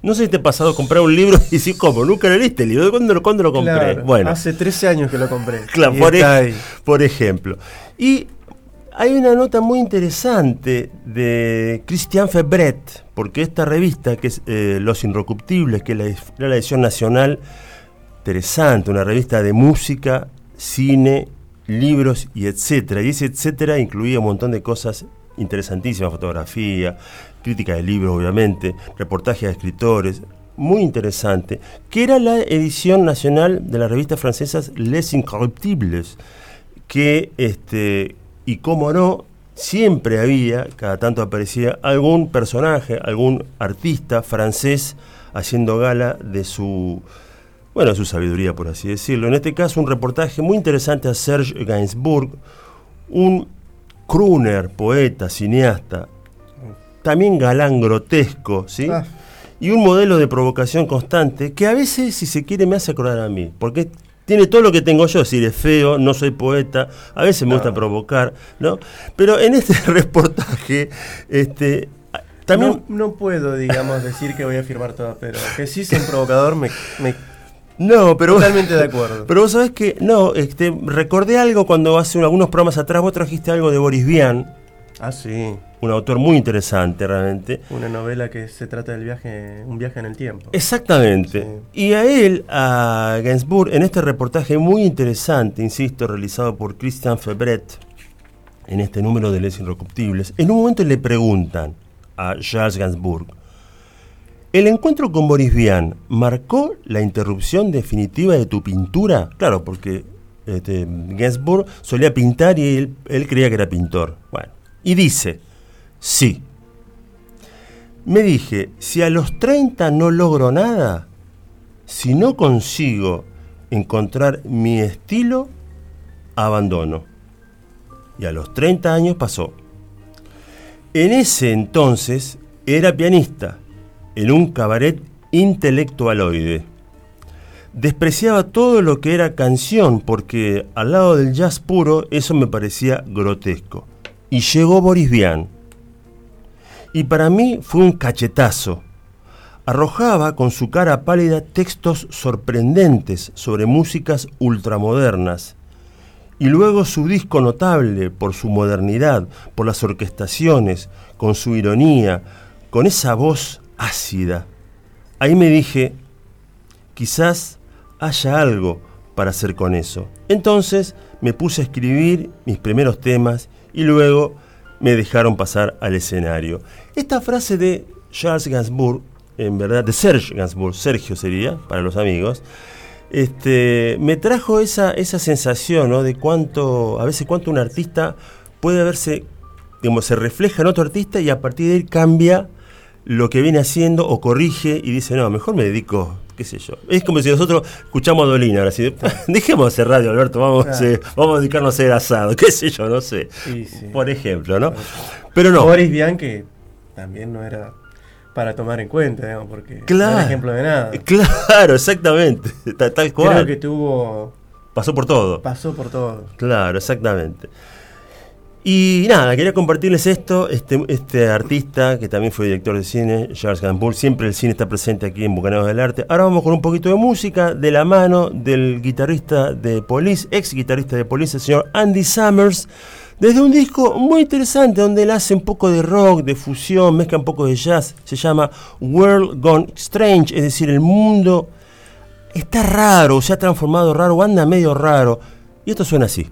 No sé si te ha pasado comprar un libro y decir, ¿cómo? ¿Nunca lo leíste el libro? ¿Cuándo, lo- cuándo lo compré?
Claro,
bueno,
hace 13 años que lo compré. *laughs*
Claro, por, por ejemplo. Y hay una nota muy interesante de Christian Febret, porque esta revista, que es eh, Los Inrocuptibles, que es la edición nacional, interesante, una revista de música, cine, libros y etcétera. Y ese etcétera incluía un montón de cosas interesantísimas, fotografía, crítica de libros, obviamente, reportajes de escritores, muy interesante, que era la edición nacional de las revistas francesas Les Incorruptibles, que, este, y como no, siempre había, cada tanto aparecía algún personaje, algún artista francés haciendo gala de su, bueno, su sabiduría, por así decirlo. En este caso, un reportaje muy interesante a Serge Gainsbourg, un crooner, poeta, cineasta, también galán grotesco, ¿sí?
Ah.
Y un modelo de provocación constante que a veces, si se quiere, me hace acordar a mí, porque tiene todo lo que tengo yo, es decir, es feo, no soy poeta, a veces me gusta provocar, ¿no? Pero en este *laughs* reportaje, este, también...
No, no puedo, digamos, decir que voy a firmar todo, pero que sí soy un provocador, me, me-
No, pero
totalmente de acuerdo.
Pero vos sabés que, no, este, recordé algo cuando hace algunos programas atrás, vos trajiste algo de Boris Vian,
ah, sí.
un autor muy interesante realmente.
Una novela que se trata del viaje, un viaje en el tiempo.
Exactamente. Y a él, a Gainsbourg, en este reportaje muy interesante, insisto, realizado por Christian Febret, en este número de Les Inrocuptibles, en un momento le preguntan a Charles Gainsbourg, ¿el encuentro con Boris Vian marcó la interrupción definitiva de tu pintura? Claro, porque este, Gainsbourg solía pintar y él, él creía que era pintor. Bueno, y dice, sí. Me dije, si a los 30 no logro nada, si no consigo encontrar mi estilo, abandono. Y a los 30 años pasó. En ese entonces era pianista, en un cabaret intelectualoide. Despreciaba todo lo que era canción porque al lado del jazz puro eso me parecía grotesco. Y llegó Boris Vian. Y para mí fue un cachetazo. Arrojaba con su cara pálida textos sorprendentes sobre músicas ultramodernas. Y luego su disco notable por su modernidad, por las orquestaciones, con su ironía, con esa voz ácida. Ahí me dije, quizás haya algo para hacer con eso. Entonces me puse a escribir mis primeros temas y luego me dejaron pasar al escenario. Esta frase de Charles Gainsbourg, en verdad, de Serge Gainsbourg, Sergio sería, para los amigos, este, me trajo esa, esa sensación ¿no? de cuánto, a veces cuánto un artista puede haberse digamos, se refleja en otro artista y a partir de él cambia lo que viene haciendo o corrige y dice, no, mejor me dedico, qué sé yo. Es como si nosotros escuchamos a Dolina, ahora sí, *laughs* dejemos de hacer radio, Alberto, vamos,
Claro.
eh, vamos a dedicarnos a hacer asado, qué sé yo, no sé.
Sí, sí.
Por ejemplo, ¿no? Pero no.
Boris que también no era para tomar en cuenta, digamos, porque no
Claro.
era ejemplo de nada.
Claro, exactamente. *laughs* Tal, tal cual.
Creo que tuvo.
Pasó por todo.
pasó por todo.
Claro, exactamente. Y nada, quería compartirles esto, este, este artista que también fue director de cine, Charles Gainsbourg, siempre el cine está presente aquí en Bucaneros del Arte. Ahora vamos con un poquito de música de la mano del guitarrista de Police, ex guitarrista de Police, el señor Andy Summers, desde un disco muy interesante donde él hace un poco de rock, de fusión, mezcla un poco de jazz, se llama World Gone Strange, es decir, el mundo está raro, se ha transformado raro, anda medio raro. Y esto suena así.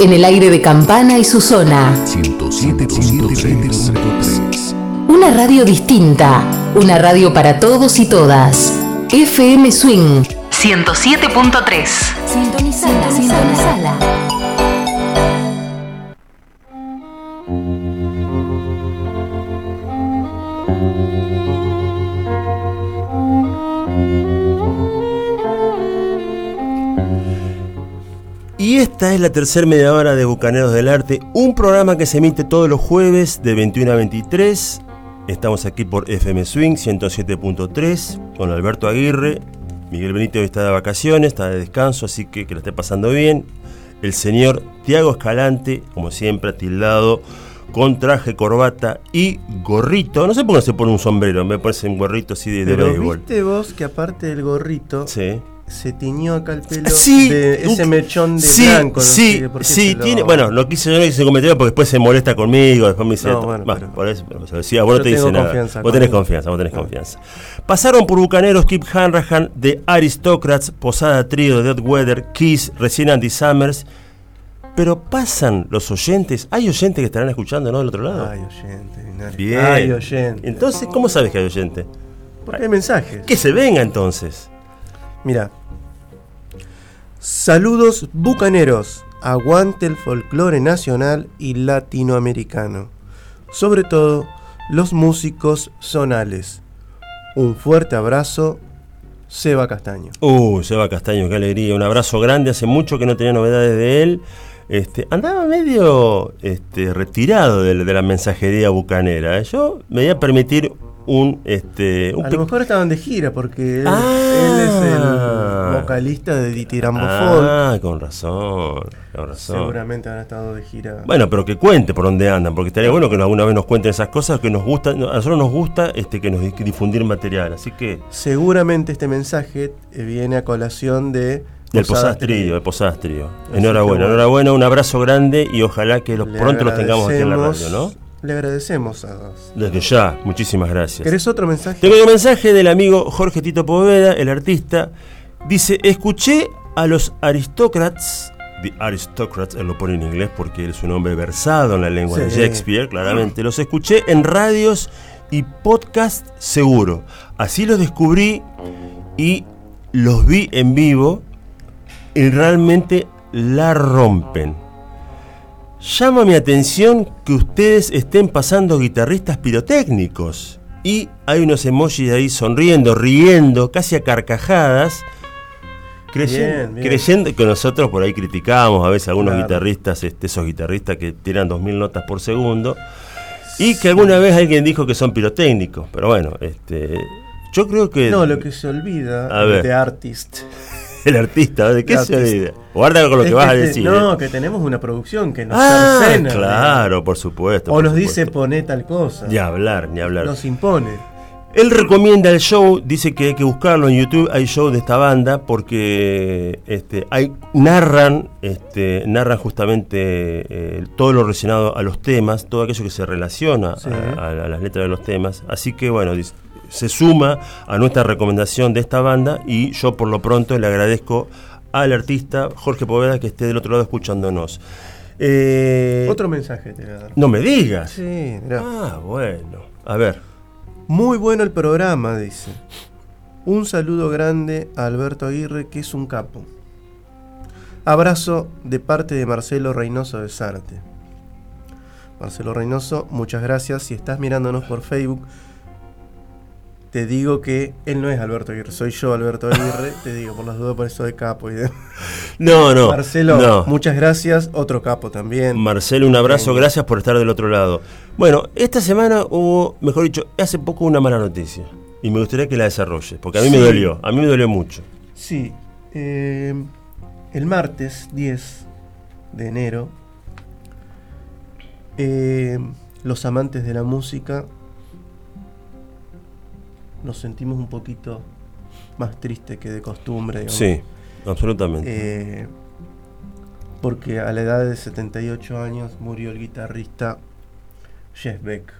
En el aire de Campana y su zona.
107.3.
Una radio distinta, una radio para todos y todas. FM Swing 107.3. Sintonizala, sintonizala.
Esta es la tercera media hora de Bucaneros del Arte, un programa que se emite todos los jueves de 21 a 23. Estamos aquí por FM Swing 107.3 con Alberto Aguirre. Miguel Benito está de vacaciones, está de descanso, así que que lo esté pasando bien. El señor Tiago Escalante, como siempre, tildado con traje, corbata y gorrito. No sé por qué no se pone un sombrero, me parece un gorrito así de, de
Pero
béisbol.
viste vos que aparte del gorrito,
Sí.
Se tiñó acá el pelo
Sí,
de ese mechón de
sí,
blanco. no
sí,
sé por qué
sí,
se lo-
tiene, bueno, no quise yo no hice comentario porque después se molesta conmigo, después me dice,
No, bueno, pero-
por eso, pero se decía, vos no te dice nada. Vos tenés confianza, vos tenés
Ah.
confianza. Pasaron por Bucaneros Keep Hanrahan, The Aristocrats, Posada Trío, Dead Weather, Kiss, Recién Andy Summers. Pero pasan los oyentes, hay oyentes que estarán escuchando, ¿no? Del otro lado.
Ay, oyente. Linares.
Bien.
Ay, oyente.
Entonces, ¿cómo sabes que hay oyente?
Porque hay mensajes.
Que se venga entonces.
Mira. Saludos bucaneros. Aguante el folclore nacional y latinoamericano. Sobre todo los músicos zonales. Un fuerte abrazo, Seba Castaño.
Uh, Seba Castaño, qué alegría. Un abrazo grande. Hace mucho que no tenía novedades de él. Este, andaba medio este, retirado de, la- de la mensajería bucanera. ¿eh? Yo me voy a permitir un... Este, un
A lo mejor estaban de gira porque él,
Ah.
él es el vocalista de Ditirambo Folk.
Ah, con razón, con razón.
Seguramente han estado de gira.
Bueno, pero que cuente por dónde andan, porque estaría bueno que alguna vez nos cuenten esas cosas que nos gustan. A nosotros nos gusta este, que nos di- difundir material, así que
Seguramente este mensaje eh, viene a colación de
Del
Posadas
Posastrillo.
Así
Enhorabuena, enhorabuena, un abrazo grande y ojalá que los- pronto los tengamos aquí en la radio, ¿no?
Le agradecemos a.
Desde ya, muchísimas gracias.
¿Querés otro mensaje?
Tengo un mensaje del amigo Jorge Tito Poveda, el artista. Dice, escuché a los aristócratas, the aristocrats, él lo pone en inglés porque él es un hombre versado en la lengua de. Shakespeare, claramente. Los escuché en radios y podcast seguro. Así los descubrí y los vi en vivo y realmente la rompen. Llama mi atención que ustedes estén pasando guitarristas pirotécnicos. Y hay unos emojis ahí sonriendo, riendo, casi a carcajadas. Creyendo,
Bien, bien.
creyendo que nosotros por ahí criticábamos a veces a algunos
Claro.
guitarristas, este, esos guitarristas que tiran 2000 notas por segundo. Y que alguna vez alguien dijo que son pirotécnicos. Pero bueno, este, yo creo que
No, lo que se olvida
A ver.
de Artist. *laughs*
el artista, ¿de qué se
artista.
Guarda con lo que
Es
vas a
te-
decir.
No,
¿eh?
que tenemos una producción que nos
Ah,
cercena.
claro, por supuesto.
O
por
nos
supuesto.
dice poné tal cosa.
Ni hablar, ni hablar.
Nos impone.
Él recomienda el show, dice que hay que buscarlo en YouTube, hay show de esta banda porque este, hay, narran, este, narran justamente eh, todo lo relacionado a los temas, todo aquello que se relaciona
Sí.
a, a las letras de los temas. Así que bueno, dice, se suma a nuestra recomendación de esta banda y yo por lo pronto le agradezco al artista Jorge Poveda que esté del otro lado escuchándonos. Eh,
Otro mensaje te voy a dar.
No me digas.
Sí, mirá.
Ah, bueno. A ver.
Muy bueno el programa, dice. Un saludo grande a Alberto Aguirre, que es un capo. Abrazo de parte de Marcelo Reynoso de Sarte. Marcelo Reynoso, muchas gracias. Si estás mirándonos por Facebook, te digo que él no es Alberto Aguirre, soy yo Alberto Aguirre. *laughs* te digo, por las dudas, por eso de capo y de...
No, no.
Marcelo,
no.
muchas gracias. Otro capo también.
Marcelo, un abrazo, gracias por estar del otro lado. Bueno, esta semana hubo, mejor dicho, hace poco una mala noticia. Y me gustaría que la desarrolles, porque a mí me dolió, a mí me dolió mucho.
Sí, eh, el martes 10 de enero, eh, los amantes de la música nos sentimos un poquito más tristes que de costumbre. digamos.
Sí, absolutamente.
Eh, porque a la edad de 78 años murió el guitarrista Jeff Beck,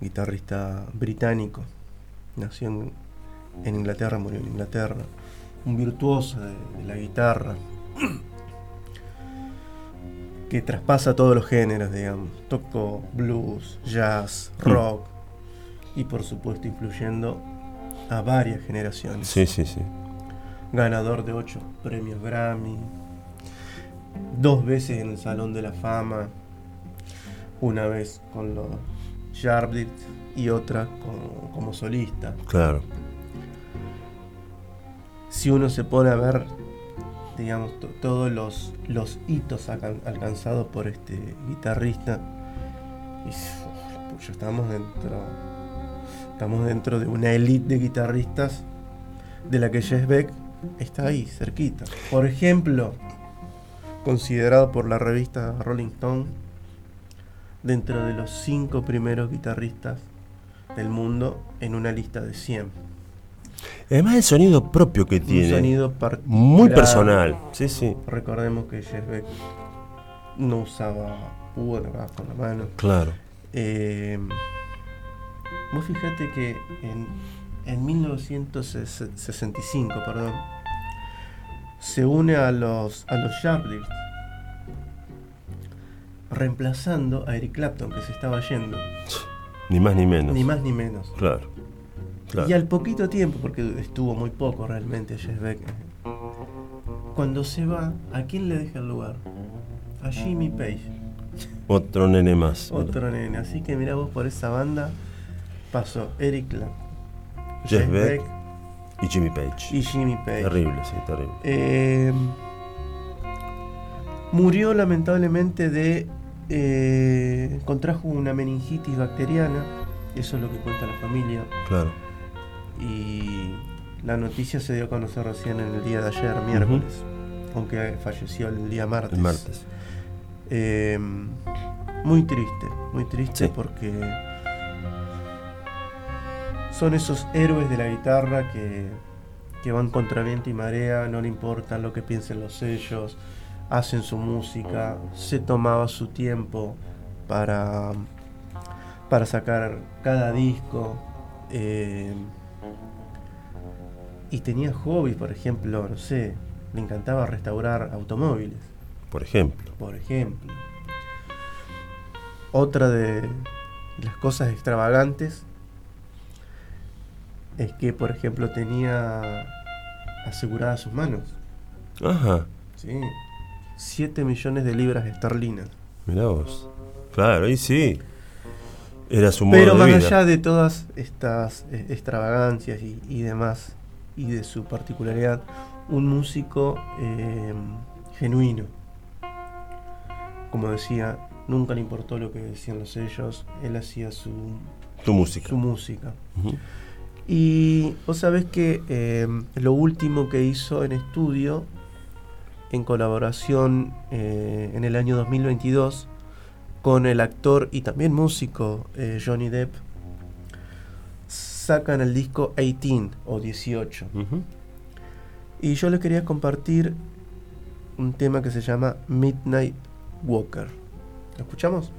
guitarrista británico. Nació en, en Inglaterra, murió en Inglaterra. Un virtuoso de, de la guitarra. que traspasa todos los géneros, digamos. Tocó blues, jazz, rock y por supuesto influyendo a varias generaciones.
Sí, sí, sí.
Ganador de ocho premios Grammy, dos veces en el Salón de la Fama, una vez con los Yardbirds y otra como, como solista.
Claro.
Si uno se pone a ver, digamos, to- todos los, los hitos alcan- alcanzados por este guitarrista, y uf, pucha, estamos dentro, estamos dentro de una élite de guitarristas de la que Jess Beck está ahí, cerquita. Por ejemplo, considerado por la revista Rolling Stone dentro de los cinco primeros guitarristas del mundo en una lista de 100.
Además el sonido propio que
Un
tiene.
sonido particular.
muy personal. Sí, sí.
Recordemos que Jeff Beck no usaba púa, con la mano.
Claro.
Eh, vos fijate que en, en 1965, perdón, se une a los, a los Yardbirds, reemplazando a Eric Clapton, que se estaba yendo,
Ni más ni menos.
ni más ni menos.
Claro. claro.
Y al poquito tiempo, porque estuvo muy poco realmente Jeff Beck, cuando se va, ¿a quién le deja el lugar? A Jimmy Page.
Otro nene más.
Otro nene. Así que mira vos por esa banda pasó Eric Clapton,
Jeff Beck y Jimmy Page.
y Jimmy Page.
Terrible, sí, terrible.
Eh, murió lamentablemente de. eh, contrajo una meningitis bacteriana. Eso es lo que cuenta la familia.
Claro.
Y la noticia se dio a conocer recién en el día de ayer, miércoles. Aunque falleció el día martes.
El martes.
Eh, muy triste, muy triste
Sí.
porque son esos héroes de la guitarra que, que van contra viento y marea, no le importa lo que piensen los sellos, hacen su música, se tomaba su tiempo para, para sacar cada disco. eh, y tenía hobbies, por ejemplo, no sé, le encantaba restaurar automóviles
Por ejemplo.
por ejemplo. Otra de las cosas extravagantes es que, por ejemplo, tenía aseguradas sus manos.
Ajá.
¿sí? 7 millones de libras esterlinas.
Mirá vos. Claro, ahí sí. Era su modo
Pero
de
más
vida.
allá de todas estas eh, extravagancias y, y demás, y de su particularidad, un músico eh, genuino. Como decía, nunca le importó lo que decían los sellos, él hacía su,
Tu música.
su música. Y vos sabés que eh, lo último que hizo en estudio, en colaboración eh, en el año 2022, con el actor y también músico eh, Johnny Depp, sacan el disco 18 o 18.
Ujú.
Y yo les quería compartir un tema que se llama Midnight Walker. ¿Lo escuchamos?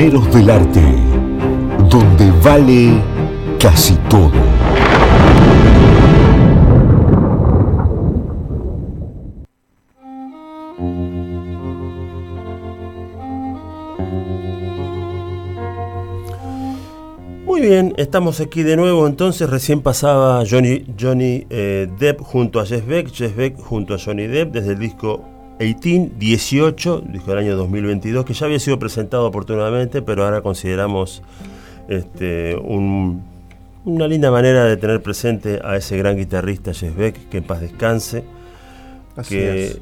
Del Arte, donde vale casi todo.
Muy bien, estamos aquí de nuevo. Entonces, recién pasaba Johnny, Johnny eh, Depp junto a Jeff Beck, Jeff Beck junto a Johnny Depp desde el disco 18, 18, dijo el año 2022, que ya había sido presentado oportunamente, pero ahora consideramos este, una linda manera de tener presente a ese gran guitarrista Jeff que en paz descanse.
Así
que,
es.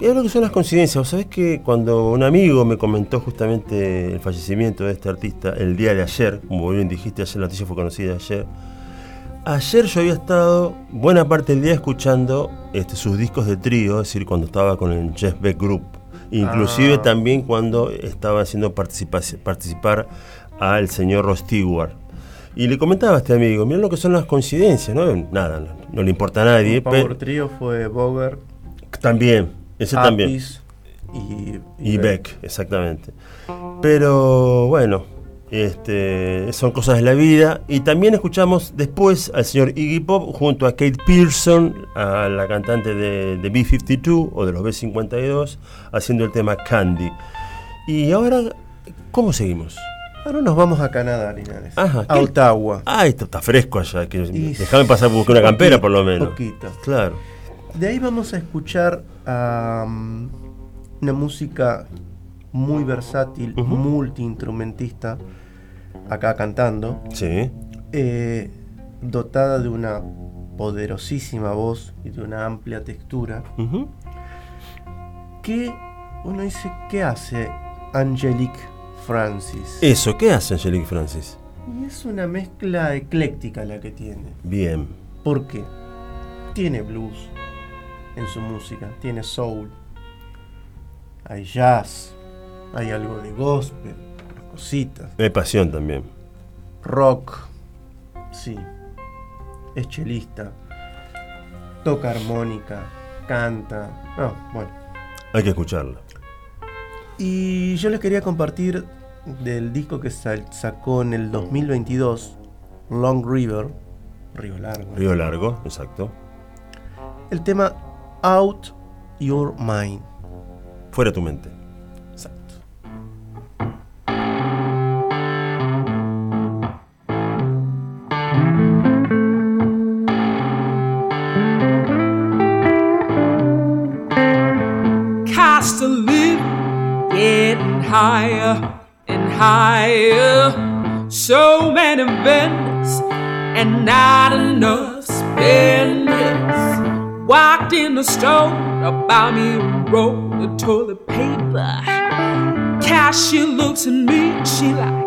Es que son las coincidencias. ¿Sabes que cuando un amigo me comentó justamente el fallecimiento de este artista el día de ayer, como bien dijiste, ayer, la noticia fue conocida ayer, Ayer yo había estado buena parte del día escuchando este, sus discos de trío, es decir, cuando estaba con el Jeff Beck Group. Inclusive
Ah.
también cuando estaba haciendo participa- participar al señor Ross Stewart. Y le comentaba a este amigo, miren lo que son las coincidencias, ¿no? Nada, no, no le importa a nadie.
El Power Trio fue Boger,
también, ese también.
Y,
Y Beck, exactamente. Pero bueno, este, son cosas de la vida. Y también escuchamos después al señor Iggy Pop junto a Kate Pearson, a la cantante de, de B-52 o de los B-52, haciendo el tema Candy. Y ahora, ¿cómo seguimos?
Ahora nos vamos a Canadá, Linares.
Ajá,
a. Ottawa.
Ah, esto está fresco allá. Que,
Y-
déjame pasar por buscar una campera por lo menos.
poquito.
Claro.
De ahí vamos a escuchar a um, una música muy versátil,
Ujú.
multiinstrumentista, acá cantando,
Sí.
eh, dotada de una poderosísima voz y de una amplia textura,
Ujú.
que uno dice, ¿qué hace Angelique Francis?
Eso, ¿qué hace Angelique Francis?
Y es una mezcla ecléctica la que tiene.
Bien.
¿Por qué? Tiene blues en su música, tiene soul, hay jazz, hay algo de gospel, cositas,
Hay pasión también.
rock, sí, es chelista, toca armónica, canta, no, bueno.
Hay que escucharla.
Y yo les quería compartir del disco que sacó en el 2022, Long River, Río Largo,
Río Largo, exacto.
el tema Out Your Mind.
Fuera tu mente.
Higher and higher. So many vendors and not enough spenders. Walked in the store to buy me a roll of toilet paper. Cashier looks at me, she like,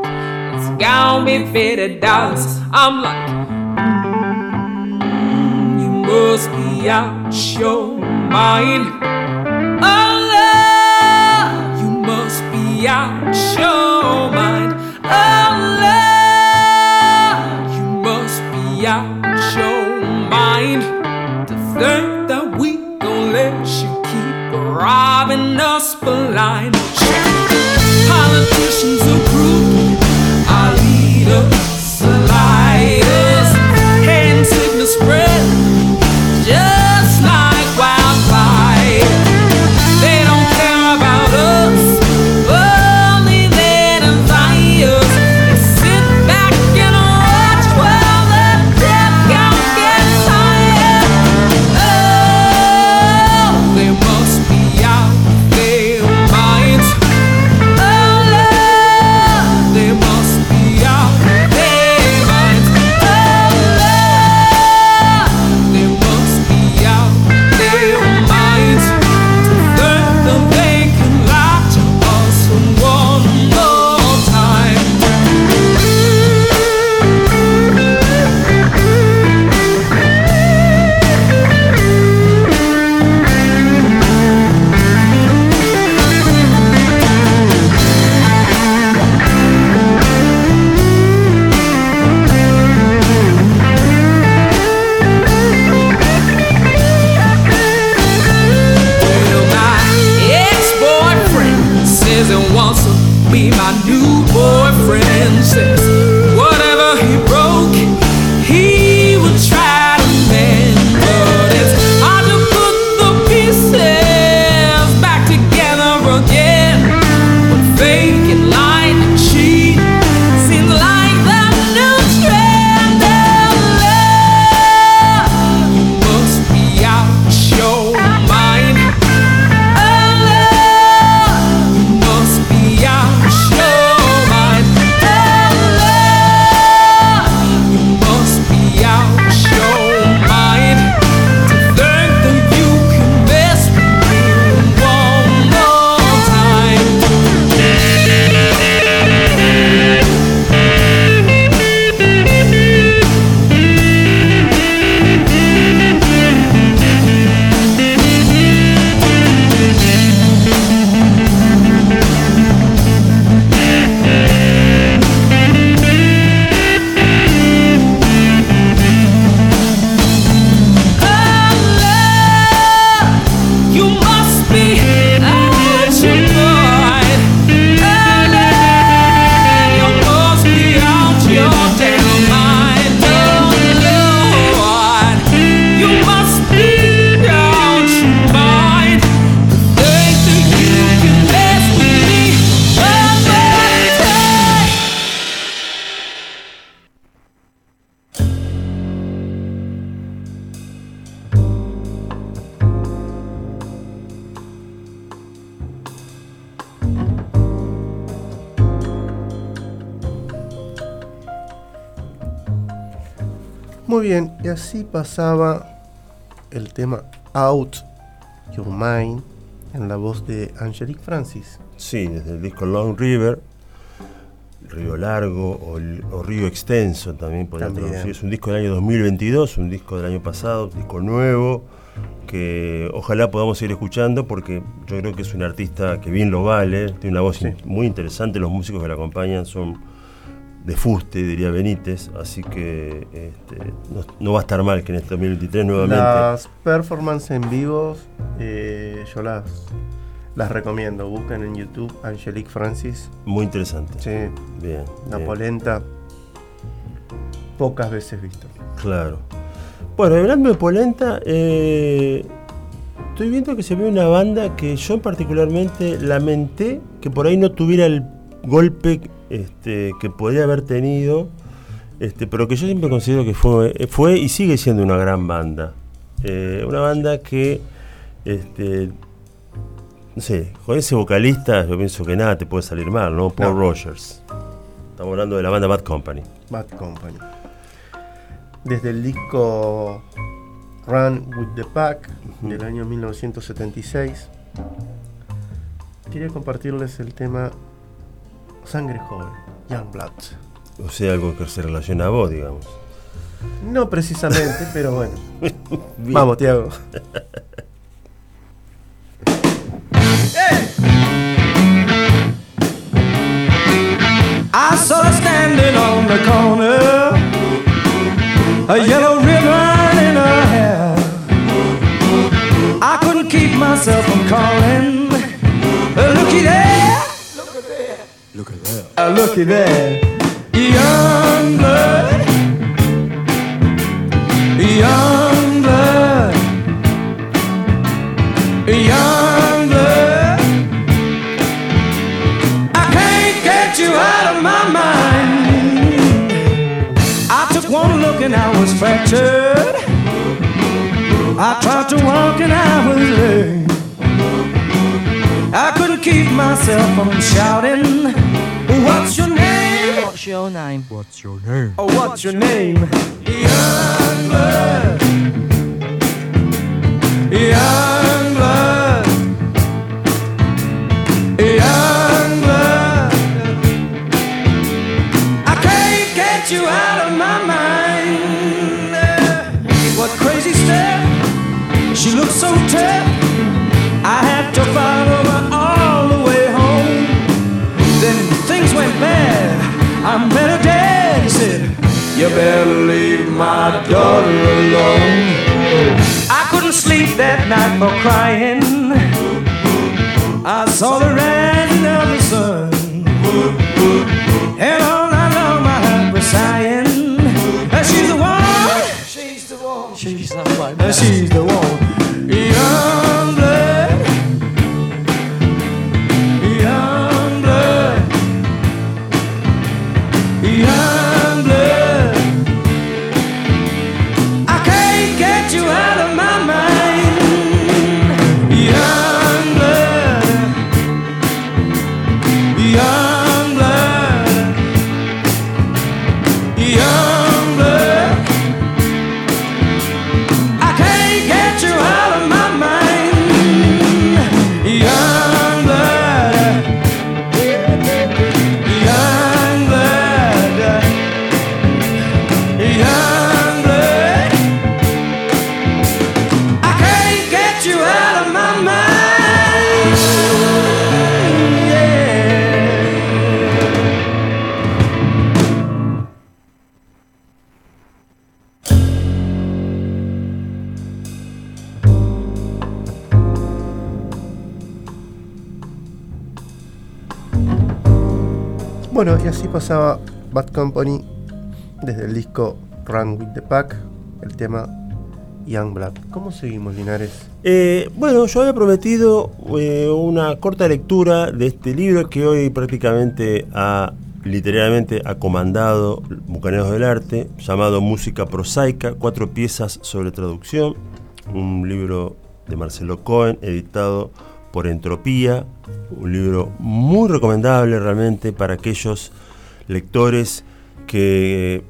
it's gonna be fifty dollars. I'm like, mm, you must be out your mind. Out your mind. Oh love, you must be out your mind to think that we gon' let you keep robbing us blind. Politicians are crooked, our leaders are liars, hand sickness spread
así pasaba el tema Out Your Mind en la voz de Angelique Francis.
Sí, desde el disco Long River, Río Largo o, el- o Río Extenso también podría traducir. Es un disco del año 2022, un disco del año pasado, un disco nuevo, que ojalá podamos ir escuchando porque yo creo que es un artista que bien lo vale, tiene una voz
Sí.
in- muy interesante, los músicos que la acompañan son de fuste, diría Benítez, así que este, no, no va a estar mal que en este 2023 nuevamente...
Las performances en vivo eh, yo las, las recomiendo. Busquen en YouTube Angelique Francis.
Muy interesante.
Sí,
Bien.
una
bien.
polenta pocas veces visto.
Claro. Bueno, hablando de Polenta, eh, estoy viendo que se ve una banda que yo particularmente lamenté que por ahí no tuviera el golpe este, que podría haber tenido, este, pero que yo siempre considero que fue, fue y sigue siendo una gran banda. Eh, una banda que, este, no sé, con ese vocalista yo pienso que nada te puede salir mal, ¿no? Paul
No.
Rogers. Estamos hablando de la banda Bad Company.
Bad Company. Desde el disco Run with the Pack del año 1976, quería compartirles el tema Sangre Joven, Young Blood.
O sea, algo que se relaciona a vos, digamos.
No precisamente, *laughs* pero bueno. Vamos, Tiago.
I saw her standing on the corner, a yellow ribbon in her hair. I couldn't keep myself from calling. Looky there, look at there, uh, looky there, young blood, young blood, young blood. I can't get you out of my mind. I took one look and I was fractured. I tried to walk and I was lame. I couldn't keep myself from shouting. What's your name?
What's your name?
What's your name? Oh, what's your name? Young blood. Young blood. Young blood. I can't get you out of my mind. What crazy stuff? She looked so tough. I had to follow her You better leave my daughter alone. I couldn't sleep that night for crying. I saw the rising of the sun. And all night long my heart was sighing. She's the one. She's the one.
She's way.
Uh, She's the one.
Pasaba Bad Company desde el disco Run with the Pack, el tema Young Blood. ¿Cómo seguimos, Linares?
Eh, bueno, yo había prometido eh, una corta lectura de este libro que hoy prácticamente ha literalmente ha comandado Bucaneros del Arte, llamado Música Prosaica, cuatro piezas sobre traducción, un libro de Marcelo Cohen, editado por Entropía, un libro muy recomendable realmente para aquellos lectores que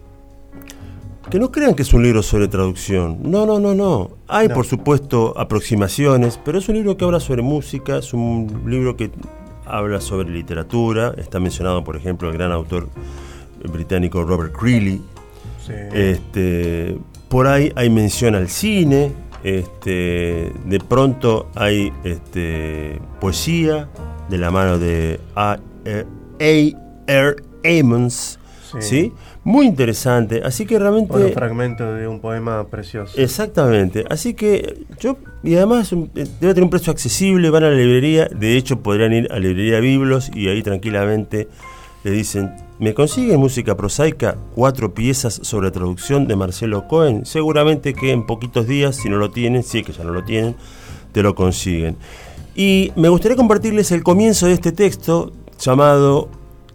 que no crean que es un libro sobre traducción. No, no, no, no. Hay,
No.
por supuesto, aproximaciones, pero es un libro que habla sobre música, es un libro que habla sobre literatura. Está mencionado, por ejemplo, el gran autor británico Robert Creeley.
Sí.
Este, por ahí hay mención al cine. Este, de pronto hay este, poesía de la mano de A. Emmons.
Sí.
¿sí? Muy interesante. Así que realmente.
Bueno, un fragmento de un poema precioso.
Exactamente. Así que yo, y además eh, debe tener un precio accesible, van a la librería, de hecho podrían ir a la librería Biblos y ahí tranquilamente le dicen, ¿me consiguen música prosaica? Cuatro piezas sobre traducción de Marcelo Cohen. Seguramente que en poquitos días, si no lo tienen, si es que ya no lo tienen, te lo consiguen. Y me gustaría compartirles el comienzo de este texto llamado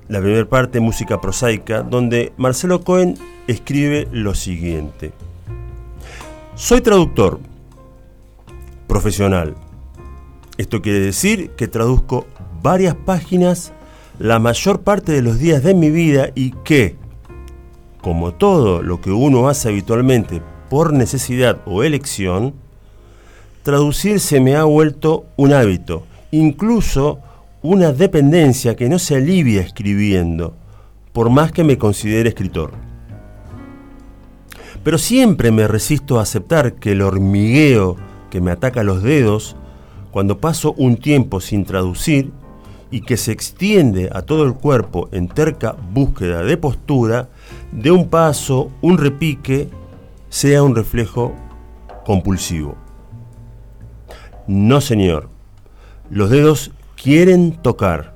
la primera parte, música prosaica, donde Marcelo Cohen escribe lo siguiente. Soy traductor profesional. Esto quiere decir que traduzco varias páginas la mayor parte de los días de mi vida y que, como todo lo que uno hace habitualmente por necesidad o elección, traducir se me ha vuelto un hábito, incluso una dependencia que no se alivia escribiendo, por más que me considere escritor. Pero siempre me resisto a aceptar que el hormigueo que me ataca los dedos cuando paso un tiempo sin traducir y que se extiende a todo el cuerpo en terca búsqueda de postura, de un paso, un repique, sea un reflejo compulsivo. No, señor. Los dedos quieren tocar.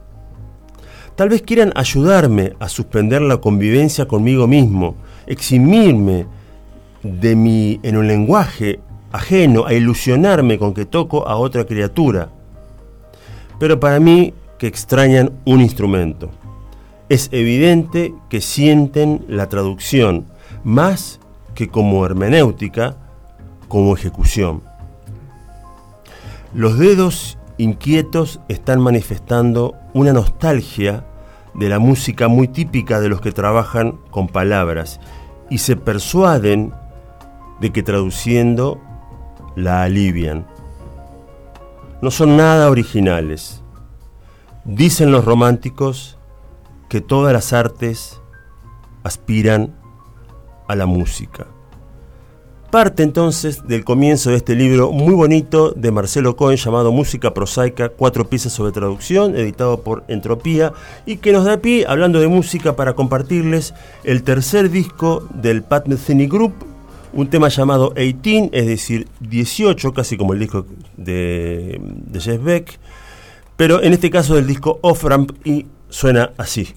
Tal vez quieran ayudarme a suspender la convivencia conmigo mismo, eximirme de mi en un lenguaje ajeno a ilusionarme con que toco a otra criatura. Pero para mí que extrañan un instrumento. Es evidente que sienten la traducción más que como hermenéutica, como ejecución. Los dedos inquietos están manifestando una nostalgia de la música muy típica de los que trabajan con palabras y se persuaden de que traduciendo la alivian. No son nada originales. Dicen los románticos que todas las artes aspiran a la música. Parte entonces del comienzo de este libro muy bonito de Marcelo Cohen llamado Música Prosaica, cuatro piezas sobre traducción, editado por Entropía, y que nos da pie, hablando de música, para compartirles el tercer disco del Pat Metheny Group, un tema llamado 18, es decir, 18, casi como el disco de, de Jeff Beck, pero en este caso del disco Off-Ramp y suena así.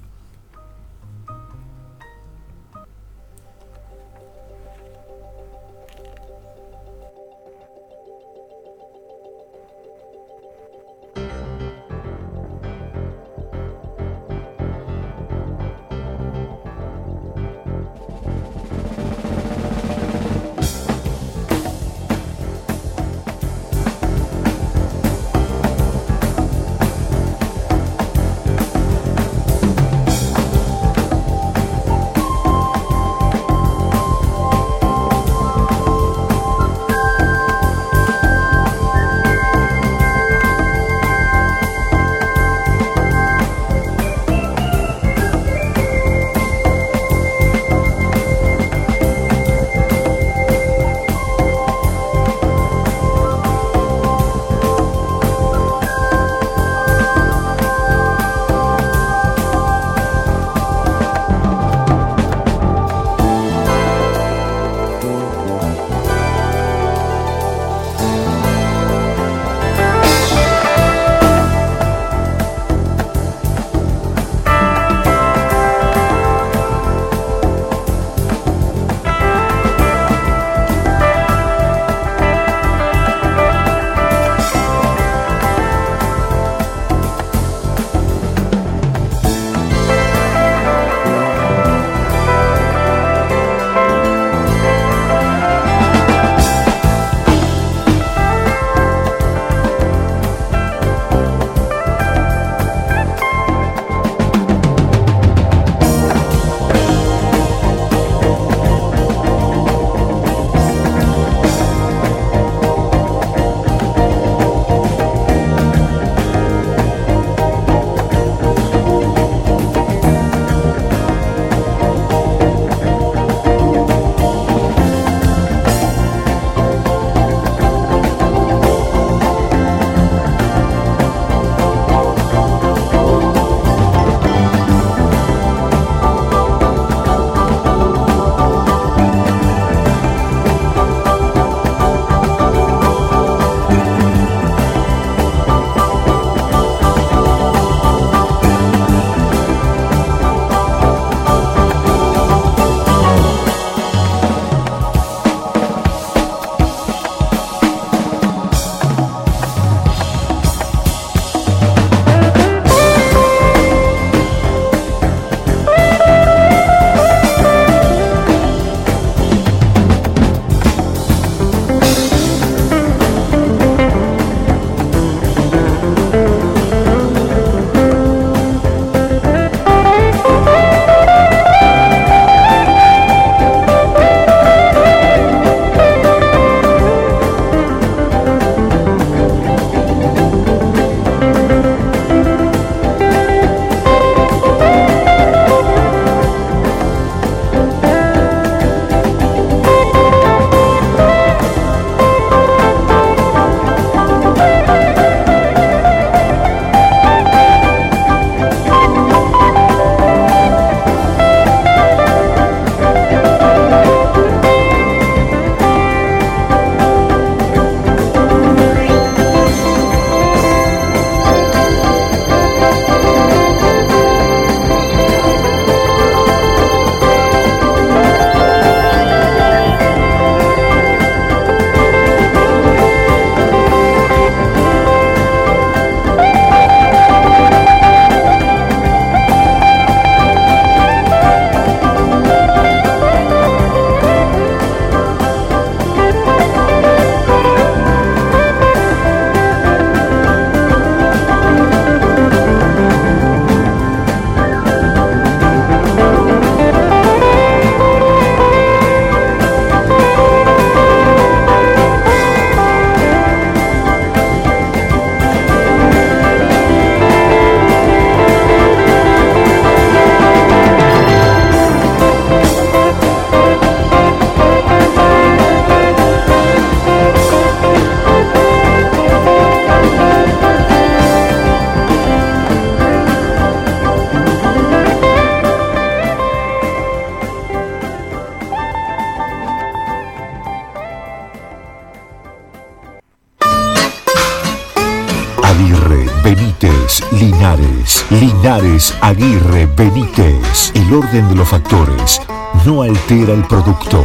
Linares, Aguirre, Benítez. El orden de los factores no altera el producto.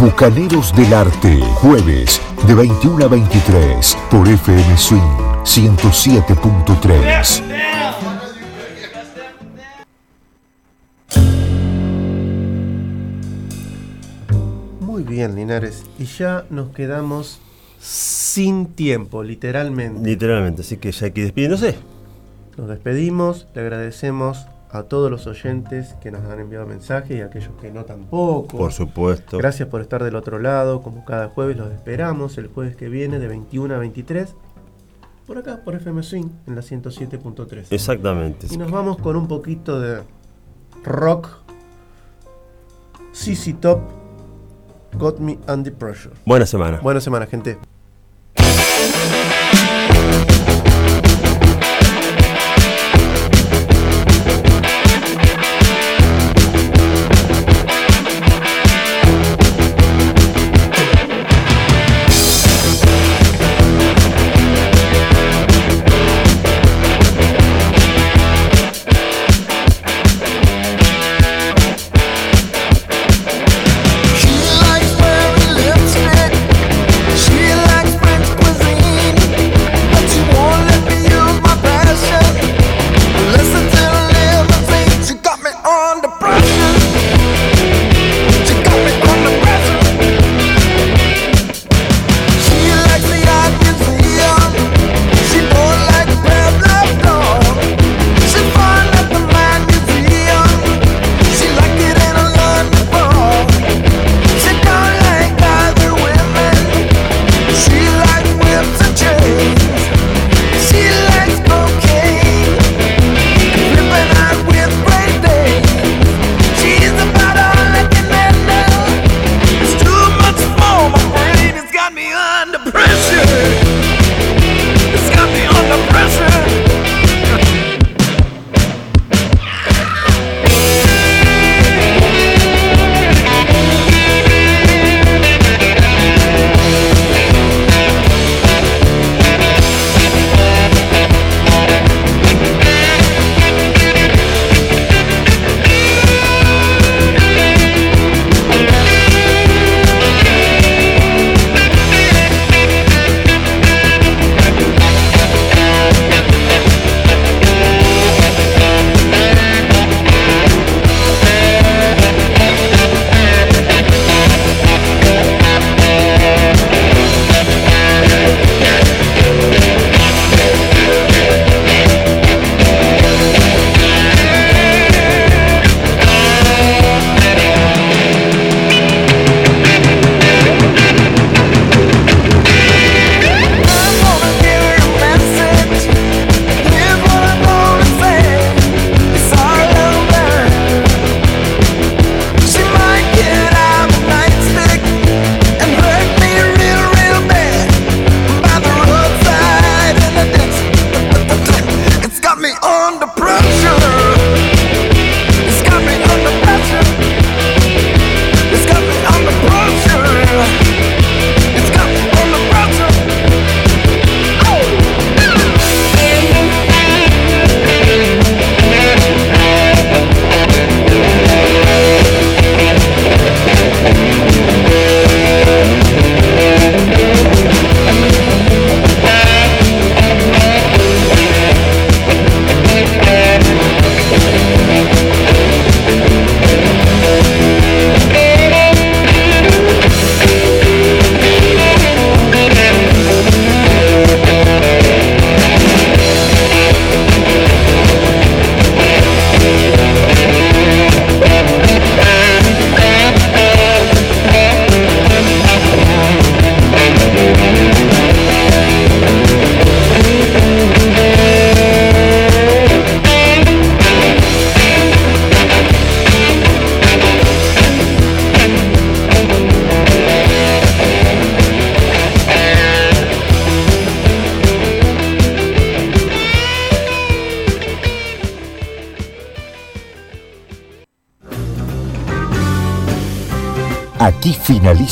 Bucaneros del Arte, jueves de 21 a 23 por FM Swing 107.3.
Muy bien, Linares. Y ya nos quedamos sin tiempo, literalmente.
Literalmente, así que ya hay que despidiéndose.
Nos despedimos, le agradecemos a todos los oyentes que nos han enviado mensajes y a aquellos que no tampoco.
Por supuesto.
Gracias por estar del otro lado, como cada jueves los esperamos el jueves que viene de 21 a 23 por acá por FM Swing en la 107.3.
Exactamente.
Y nos vamos con un poquito de rock. CC Top Got Me Under Pressure.
Buena semana.
Buena semana, gente.